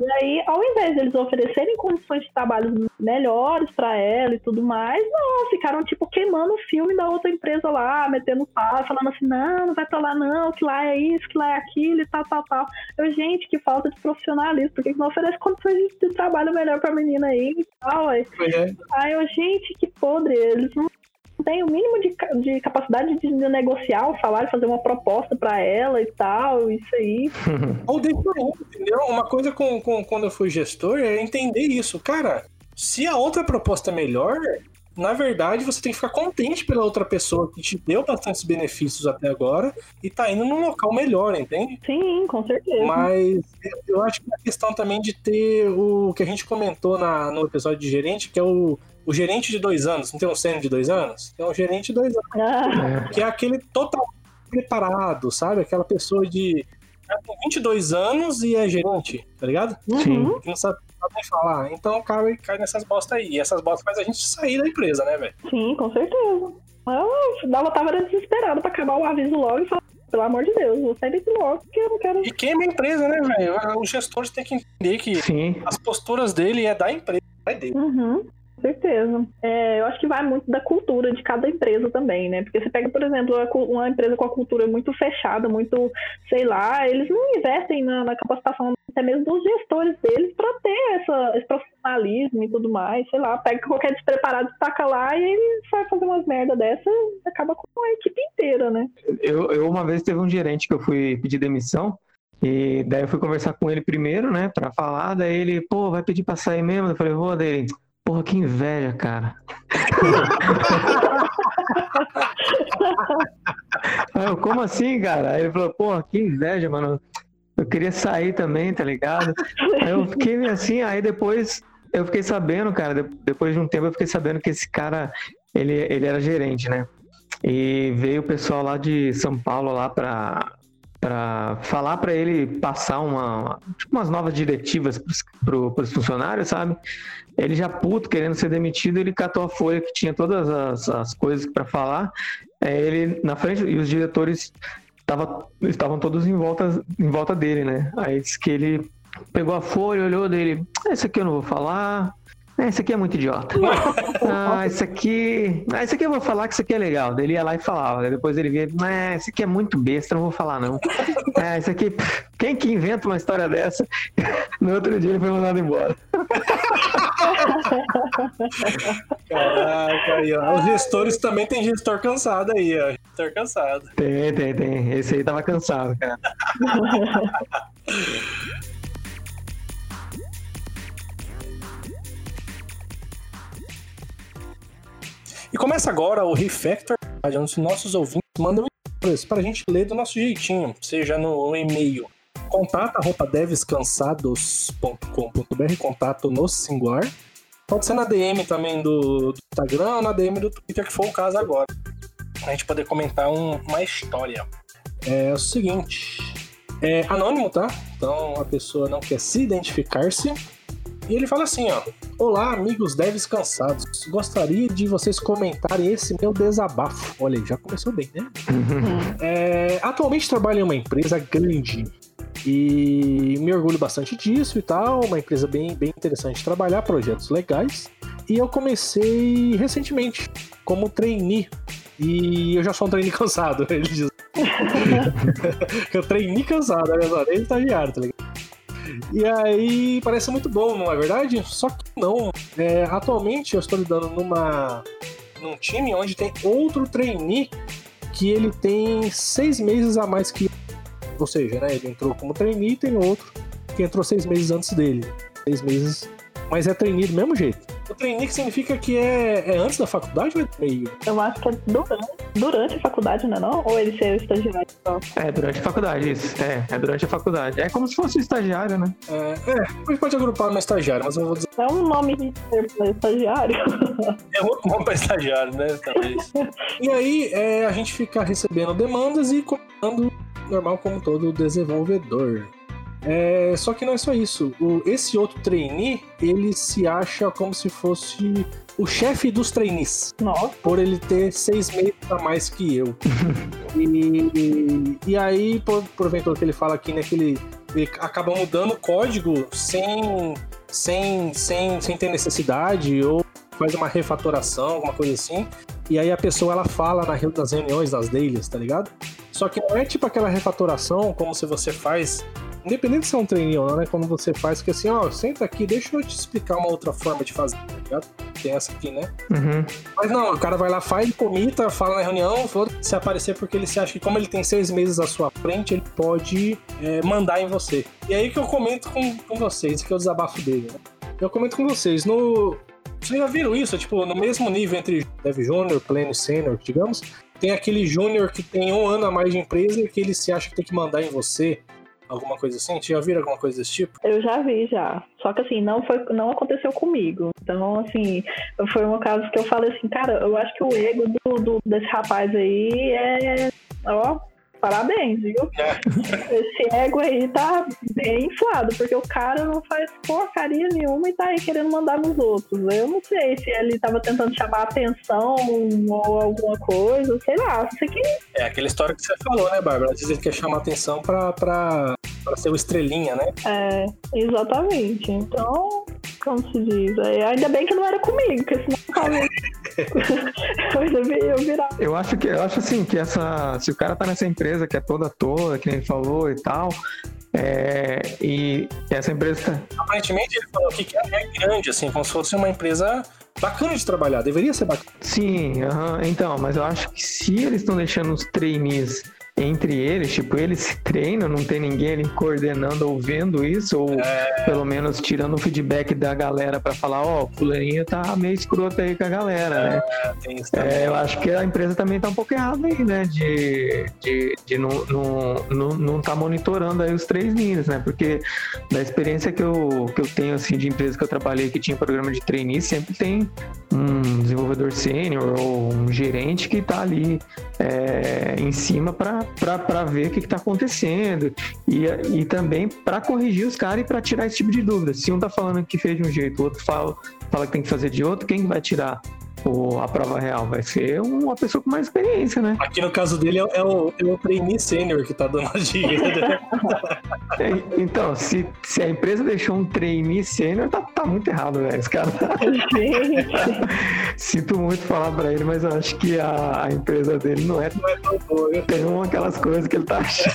Speaker 4: E aí, ao invés deles oferecerem condições de trabalho melhores para ela e tudo mais, não, ficaram tipo queimando o filme da outra empresa lá, metendo pá, falando assim: não, não vai pra lá não, que lá é isso, que lá é aquilo e tal, tal, tal. Eu, gente, que falta de profissionalismo, por que não oferece condições de trabalho melhor pra menina aí e tal? Aí,
Speaker 1: É.
Speaker 4: aí eu, gente, que podre, eles não tem o mínimo de, de capacidade de, negociar o salário, fazer uma proposta para ela e tal, isso aí.
Speaker 1: Ou deixa entendeu? Uma coisa com, com, quando eu fui gestor é entender isso. Cara, se a outra proposta é melhor, na verdade você tem que ficar contente pela outra pessoa que te deu bastantes benefícios até agora e tá indo num local melhor, entende?
Speaker 4: Sim, com certeza.
Speaker 1: Mas eu acho que a questão também de ter o que a gente comentou na, no episódio de gerente, que é o o gerente de dois anos, não tem um sênior de dois anos? Tem um gerente de dois anos.
Speaker 4: Ah,
Speaker 1: Que é aquele total preparado, sabe? Aquela pessoa de já tem 22 anos e é gerente, tá ligado?
Speaker 2: Sim.
Speaker 4: uhum.
Speaker 1: Que não sabe, nem falar. Então o cara cai nessas bostas aí. E essas bostas faz a gente sair da empresa, né, velho?
Speaker 4: Sim, com certeza. Eu dava, tava desesperado pra acabar o aviso logo e falar, pelo amor de Deus, vou sair daqui logo, porque eu não quero.
Speaker 1: E queima a empresa, né, velho? Os gestores têm que entender que
Speaker 2: Sim.
Speaker 1: as posturas dele é da empresa, não é dele.
Speaker 4: Uhum. Certeza. É, eu acho que vai muito da cultura de cada empresa também, né? Porque você pega, por exemplo, uma empresa com a cultura muito fechada, muito, sei lá, eles não investem na, na capacitação até mesmo dos gestores deles para ter essa, esse profissionalismo e tudo mais, sei lá, pega qualquer despreparado, taca lá e ele vai fazer umas merda dessa e acaba com a equipe inteira, né?
Speaker 2: Eu, eu uma vez teve um gerente que eu fui pedir demissão. E daí eu fui conversar com ele primeiro, né, pra falar. Daí ele, pô, vai pedir pra sair mesmo? Eu falei, vou. Daí ele, porra, que inveja, cara. Eu, como assim, cara? Aí ele falou, porra, que inveja, mano. Eu queria sair também, tá ligado? Aí eu fiquei assim, aí depois eu fiquei sabendo, cara, de- depois de um tempo eu fiquei sabendo que esse cara, ele, ele era gerente, né? E veio o pessoal lá de São Paulo lá pra, pra falar pra ele passar uma, tipo umas novas diretivas pro, pros funcionários, sabe? Ele já puto, querendo ser demitido, ele catou a folha que tinha todas as, as coisas pra falar. É, ele na frente, e os diretores tava, estavam todos em volta, em volta dele, né? Aí disse que ele pegou a folha, olhou dele, ah, isso aqui eu não vou falar. Ah, esse aqui é muito idiota. Ah, esse aqui. Ah, esse aqui eu vou falar que isso aqui é legal. Daí ele ia lá e falava. Depois ele via, ah, esse aqui é muito besta, não vou falar, não. Ah, esse aqui. Quem que inventa uma história dessa? No outro dia ele foi mandado embora.
Speaker 1: Caraca, aí, ó. Os gestores também tem gestor cansado aí, ó. Tô cansado.
Speaker 2: Tem, tem, tem. Esse aí tava cansado, cara.
Speaker 1: E começa agora o Refactor, onde os nossos ouvintes mandam e-mails para a gente ler do nosso jeitinho, seja no e-mail contato@devscansados.com.br, contato no singular. Pode ser na DM também do, do Instagram na DM do Twitter, que for o caso agora. Pra gente poder comentar um- uma história. É o seguinte. É anônimo, tá? Então a pessoa não quer se identificar-se. E ele fala assim, ó. Olá, amigos devs cansados. Gostaria de vocês comentarem esse meu desabafo. Olha já começou bem, né? É, atualmente trabalho em uma empresa grande e me orgulho bastante disso e tal. Uma empresa bem, bem interessante de trabalhar, projetos legais. E eu comecei recentemente como trainee. E eu já sou um trainee cansado, ele diz. eu trainee cansado, olha só, nem estagiário, tá ligado? E aí parece muito bom, não é verdade? Só que não. É, atualmente eu estou lidando numa num time onde tem outro trainee que ele tem seis meses a mais que. Ou seja, né? Ele entrou como trainee e tem outro que entrou seis meses antes dele. Seis meses. Mas é trainee do mesmo jeito. O trainee que significa que é, é antes da faculdade ou é meio?
Speaker 4: Eu acho que é durante, durante a faculdade, não é não? Ou ele ser estagiário só?
Speaker 2: É, durante a faculdade, isso. É, é durante a faculdade. É como se fosse um estagiário, né?
Speaker 1: É, é, a gente pode agrupar no estagiário, mas eu vou dizer
Speaker 4: É um nome de pra estagiário.
Speaker 1: é outro nome para estagiário, né? Talvez. e aí é, a gente fica recebendo demandas e comentando normal como todo desenvolvedor. É, só que não é só isso. O- esse outro trainee, ele se acha como se fosse o chefe dos trainees.
Speaker 4: Nossa,
Speaker 1: por ele ter seis meses a mais que eu. e, e aí, por, porventura que ele fala aqui, né, que ele, ele acaba mudando o código sem, sem, sem, sem ter necessidade, ou faz uma refatoração, alguma coisa assim. E aí a pessoa ela fala na, nas reuniões, nas dailies, tá ligado? Só que não é tipo aquela refatoração como se você faz. Independente se é um trainee ou não, né? Como você faz, que assim, ó, senta aqui, deixa eu te explicar uma outra forma de fazer, tá ligado? Tem essa aqui, né?
Speaker 2: Uhum.
Speaker 1: Mas não, o cara vai lá, faz, comita, fala na reunião, se aparecer porque ele se acha que como ele tem seis meses à sua frente, ele pode é, mandar em você. E aí que eu comento com, com vocês, que é o desabafo dele, né? Eu comento com vocês, no... Vocês já viram isso? Tipo, no mesmo nível entre Dev Júnior, Pleno e Sênior, digamos, tem aquele Júnior que tem um ano a mais de empresa e que ele se acha que tem que mandar em você, alguma coisa assim? Vocês já alguma coisa desse tipo?
Speaker 4: eu já vi já. Só que assim, não, foi, não aconteceu comigo. Então, assim, foi um caso que eu falei assim, cara, eu acho que o ego do, do- desse rapaz aí é. Ó, parabéns, viu? Esse ego aí tá bem inflado, porque o cara não faz porcaria nenhuma e tá aí querendo mandar nos outros. Eu não sei se ele tava tentando chamar atenção ou alguma coisa, sei lá. Sei que
Speaker 1: É aquela história que você falou, né, Bárbara? Às vezes ele quer chamar atenção pra, pra, pra ser o estrelinha, né?
Speaker 4: É, exatamente. Então, como se diz? É, ainda bem que não era comigo, porque senão talvez eu devia eu virar.
Speaker 2: Eu acho que eu acho assim que essa. Se o cara tá nessa empresa que é toda toda, que nem ele falou e tal, é, e essa empresa tá.
Speaker 1: Aparentemente ele falou aqui que é grande, assim, como se fosse uma empresa bacana de trabalhar. Deveria ser bacana.
Speaker 2: Sim, aham, então, mas eu acho que se eles estão deixando os trainees entre eles, tipo, eles se treinam, não tem ninguém ali coordenando ou vendo isso, ou pelo menos tirando o feedback da galera pra falar, ó, o fulaninho tá meio escroto aí com a galera, né?
Speaker 1: Também.
Speaker 2: É, eu acho que a empresa também tá um pouco errada aí, né? De, de, de não, não, não, não tá monitorando aí os três níveis, né? Porque da experiência que eu, que eu tenho, assim, de empresa que eu trabalhei que tinha programa de trainee, sempre tem um desenvolvedor sênior ou um gerente que tá ali é, em cima para ver o que, que tá acontecendo e, e também para corrigir os caras e para tirar esse tipo de dúvida. Se um tá falando que fez de um jeito, o outro fala, fala que tem que fazer de outro, quem vai tirar? O- a prova real vai ser uma pessoa com mais experiência, né?
Speaker 1: Aqui no caso dele é, é o, é o trainee sênior que tá dando a dica. né?
Speaker 2: É, Então, se, se a empresa deixou um trainee sênior, tá, tá muito errado, velho. Esse cara tá- Sinto muito falar pra ele, mas eu acho que a, a empresa dele não é
Speaker 1: Não é tão boa,
Speaker 2: tem uma aquelas coisas que ele tá achando.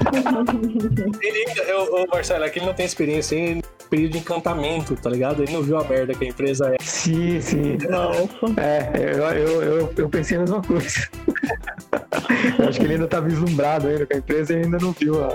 Speaker 1: Ele, eu, Marcelo, é que ele não tem experiência em período de encantamento, tá ligado? Ele não viu a merda que a empresa é.
Speaker 2: Sim, sim. É, eu, eu, eu, eu pensei a mesma coisa. Eu acho que ele ainda tá vislumbrado ainda com a empresa e ainda não viu. A...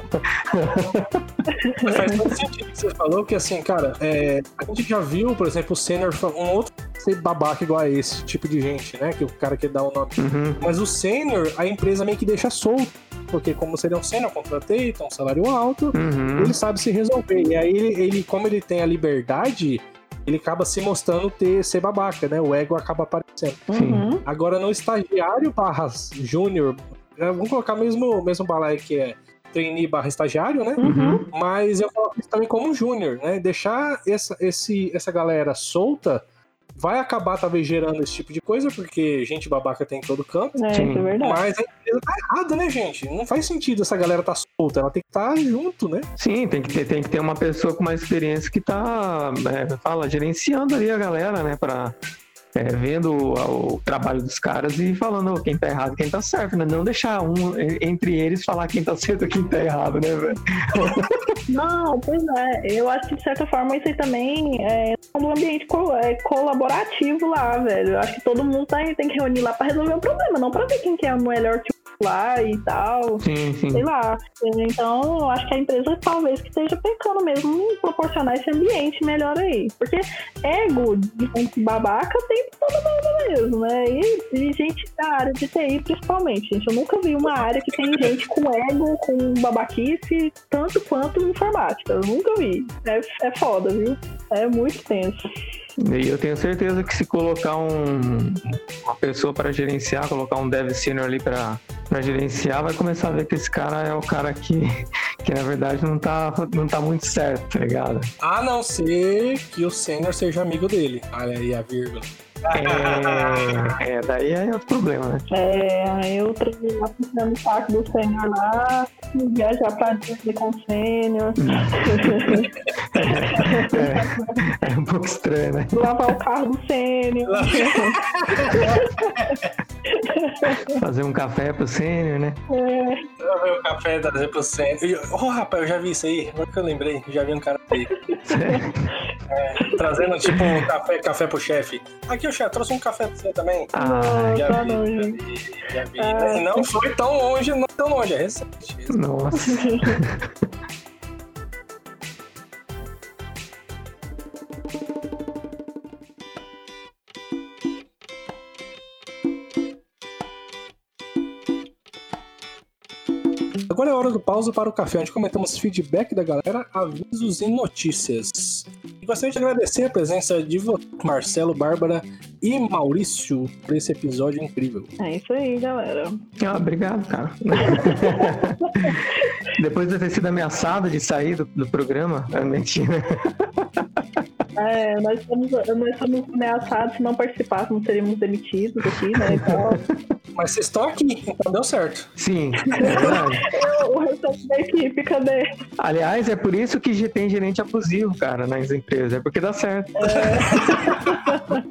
Speaker 1: Faz todo sentido que você falou, que assim, cara, é, a gente já viu, por exemplo, o sênior, um outro ser babaca igual a esse tipo de gente, né? Que o cara quer dar o nome.
Speaker 2: Uhum.
Speaker 1: Mas o sênior, a empresa meio que deixa solto. Porque como seria um sênior, contratei, tem um salário alto,
Speaker 2: Uhum.
Speaker 1: ele sabe se resolver. E aí, ele, ele, como ele tem a liberdade, ele acaba se mostrando ter, ser babaca, né? O ego acaba aparecendo.
Speaker 4: Uhum.
Speaker 1: Agora, no estagiário barra júnior, né, vamos colocar mesmo mesmo balaio que é trainee barra estagiário, né?
Speaker 4: Uhum.
Speaker 1: Mas eu coloco isso também como júnior, né? Deixar essa, esse, essa galera solta vai acabar talvez gerando esse tipo de coisa, porque gente babaca tem em todo canto.
Speaker 4: É,
Speaker 2: Sim.
Speaker 4: isso é verdade.
Speaker 1: Mas a empresa tá errada, né, gente? Não faz sentido essa galera tá solta, ela tem que estar junto, né?
Speaker 2: Sim, tem que, ter, tem que ter uma pessoa com mais experiência que tá, é, fala, gerenciando ali a galera, né? Pra, é, vendo o, trabalho dos caras e falando quem tá errado quem tá certo, né? Não deixar um entre eles falar quem tá certo e quem tá errado, né, velho?
Speaker 4: Não, pois é. Eu acho que de certa forma isso aí também é um ambiente é, colaborativo lá, velho. Eu acho que todo mundo tá, tem que reunir lá pra resolver o problema, não pra ver quem que é o melhor tipo lá e tal.
Speaker 2: Sim, sim.
Speaker 4: Sei lá. Então, acho que a empresa talvez que esteja pecando mesmo em proporcionar esse ambiente melhor aí. Porque ego de babaca tem todo mundo mesmo, né? E, e gente da área de TI principalmente, gente. Eu nunca vi uma área que tem gente com ego, com babaquice, tanto quanto informática. Eu nunca vi. É, é foda, viu? É muito tenso.
Speaker 2: E eu tenho certeza que se colocar um, uma pessoa para gerenciar, colocar um dev senior ali para gerenciar, vai começar a ver que esse cara é o cara que, que na verdade não tá, não tá muito certo, tá ligado?
Speaker 1: A não ser que o sênior seja amigo dele. Olha aí a vírgula.
Speaker 2: É, é, daí é outro problema, né?
Speaker 4: É, aí eu treinei lá puxando o saco do sênior lá, viajar pra Disney com o sênior,
Speaker 2: É, é um pouco estranho, né?
Speaker 4: lavar o carro do sênior.
Speaker 2: Fazer um café pro sênior, né?
Speaker 4: É,
Speaker 1: vi o café trazer pro sênior. Ô, rapaz, eu já vi isso aí. Agora que eu lembrei, já vi um cara aí. É, trazendo tipo um café, café pro chefe. Aqui, o chefe, trouxe um café pra você também.
Speaker 2: Ah,
Speaker 1: Já
Speaker 4: tá
Speaker 1: vi, já
Speaker 4: longe.
Speaker 1: vi, já vi.
Speaker 4: Ah.
Speaker 1: E não foi tão longe, não tão longe, é recente.
Speaker 2: nossa.
Speaker 1: Agora é hora do pausa para o café, onde comentamos feedback da galera, avisos e notícias. E gostaria de agradecer a presença de Marcelo, Bárbara e Maurício por esse episódio incrível.
Speaker 4: é isso aí, galera.
Speaker 2: Ah, obrigado, cara. Depois de ter sido ameaçado de sair do, do programa, é mentira.
Speaker 4: É, nós somos, nós somos ameaçados se não participassem, seríamos demitidos aqui, né? Então,
Speaker 1: Mas vocês estão aqui, então deu certo.
Speaker 2: Sim, é verdade.
Speaker 4: o restante da equipe, cadê?
Speaker 2: Aliás, é por isso que tem gerente abusivo, cara, nas empresas. É porque dá certo.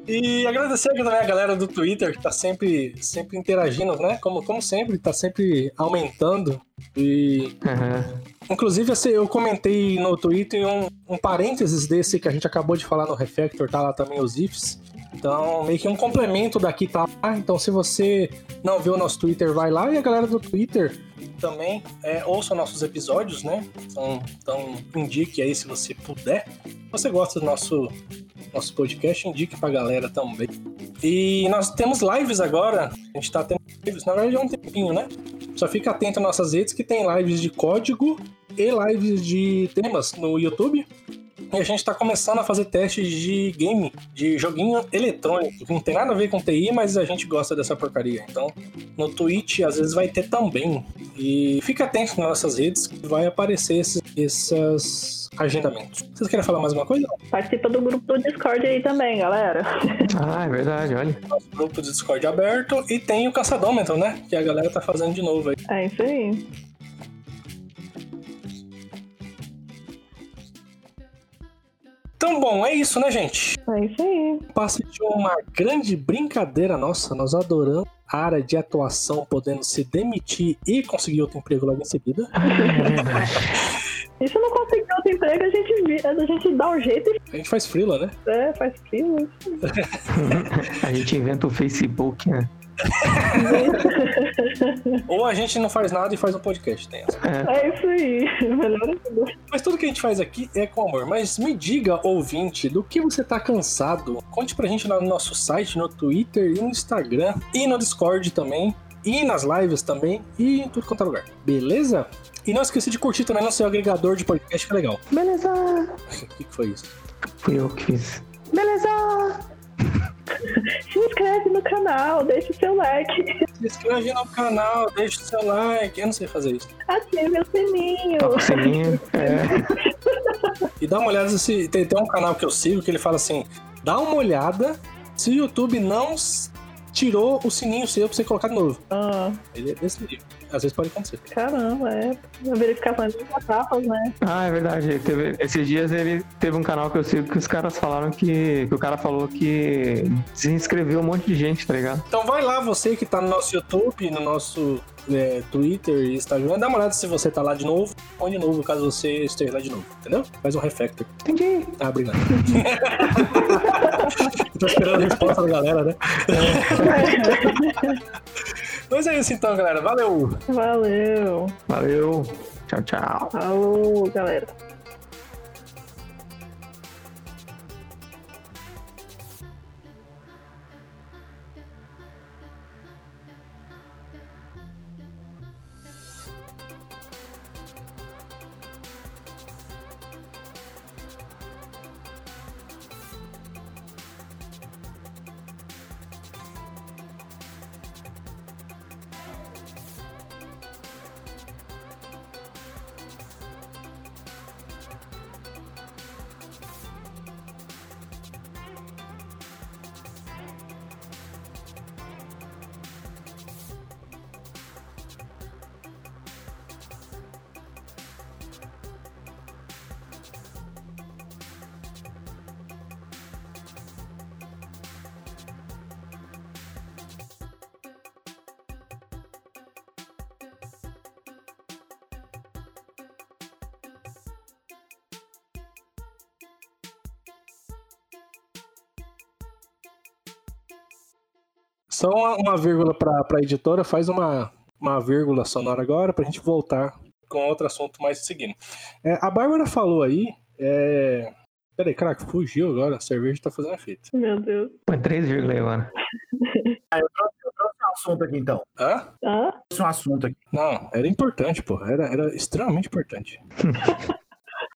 Speaker 1: E agradecer aqui também a galera do Twitter que tá sempre, sempre interagindo, né? Como, como sempre, tá sempre aumentando. E
Speaker 2: Aham.
Speaker 1: Inclusive, assim, eu comentei no Twitter um, um parênteses desse que a gente acabou de falar no Refactor, tá lá também os ifs. Então, meio que um complemento daqui tá. Então, se você não viu o nosso Twitter, vai lá. E a galera do Twitter também é, ouça nossos episódios, né? Então, então, indique aí se você puder. Se você gosta do nosso, nosso podcast, indique pra galera também. E nós temos lives agora. A gente tá tendo lives, na verdade é um tempinho, né? Só fica atento às nossas redes que tem lives de código e lives de temas no YouTube. E a gente tá começando a fazer testes de game, de joguinho eletrônico. Não tem nada a ver com TI, mas a gente gosta dessa porcaria. Então, no Twitch, às vezes vai ter também. E fica atento nas nossas redes que vai aparecer esses, esses agendamentos. Vocês querem falar mais uma coisa?
Speaker 4: Participa do grupo do Discord aí também, galera.
Speaker 2: Ah, é verdade, olha.
Speaker 1: Nosso grupo do Discord aberto e tem o Caçadômetro, né? Que a galera tá fazendo de novo aí.
Speaker 4: É isso aí.
Speaker 1: Então, bom, é isso, né, gente?
Speaker 4: É isso aí.
Speaker 1: Passa de uma grande brincadeira nossa, nós adoramos a área de atuação, podendo se demitir e conseguir outro emprego logo em seguida.
Speaker 2: É verdade.
Speaker 4: E se não conseguir outro emprego, a gente, a gente dá um jeito
Speaker 1: A gente faz frila, né?
Speaker 4: e é, faz frio.
Speaker 2: A gente inventa o Facebook, né?
Speaker 1: Ou a gente não faz nada e faz um podcast, tem essa.
Speaker 4: É isso aí. Melhor.
Speaker 1: Mas tudo que a gente faz aqui é com amor. Mas me diga, ouvinte, do que você tá cansado? Conte pra gente lá no nosso site, no Twitter e no Instagram. E no Discord também. E nas lives também. E em tudo quanto é lugar. Beleza? E não esqueça de curtir também no seu agregador de podcast, que é legal.
Speaker 2: Beleza!
Speaker 1: O que, que foi isso?
Speaker 2: Fui eu que fiz.
Speaker 4: Se inscreve no canal, deixa o seu like,
Speaker 1: Se inscreve no canal, deixa o seu like. Eu não sei fazer isso.
Speaker 4: ative o sininho.
Speaker 2: Toca o sininho. É.
Speaker 1: E dá uma olhada se tem, tem um canal que eu sigo que ele fala assim: dá uma olhada se o YouTube não tirou o sininho seu pra você colocar de novo.
Speaker 4: Ah,
Speaker 1: Ele é desse nível. Às vezes pode acontecer.
Speaker 4: caramba, é. A verificação de etapas, né?
Speaker 2: Ah, é verdade. Teve- esses dias ele teve um canal que eu sigo que os caras falaram que. que o cara falou que se inscreveu um monte de gente, tá ligado?
Speaker 1: Então vai lá, você que tá no nosso YouTube, no nosso é, Twitter e Instagram, dá uma olhada se você tá lá de novo. Põe de novo caso você esteja lá de novo, entendeu? Faz um refactor.
Speaker 2: Entendi.
Speaker 1: Ah, obrigado. Tô esperando a resposta da galera, né? Mas é isso então, galera. Valeu!
Speaker 4: Valeu.
Speaker 2: Valeu. Tchau, tchau.
Speaker 4: Falou, galera.
Speaker 1: Só uma, uma vírgula pra, pra editora, faz uma, uma vírgula sonora agora pra gente voltar com outro assunto mais seguindo. É, a Bárbara falou aí. É... Peraí, caraca, fugiu agora. A cerveja tá fazendo efeito.
Speaker 4: Meu Deus.
Speaker 2: Põe 3 vírgula aí agora.
Speaker 3: um assunto aqui então.
Speaker 1: Hã?
Speaker 4: Ah,
Speaker 3: Trouxe um assunto aqui.
Speaker 1: Não, era importante, pô. Era, era extremamente importante.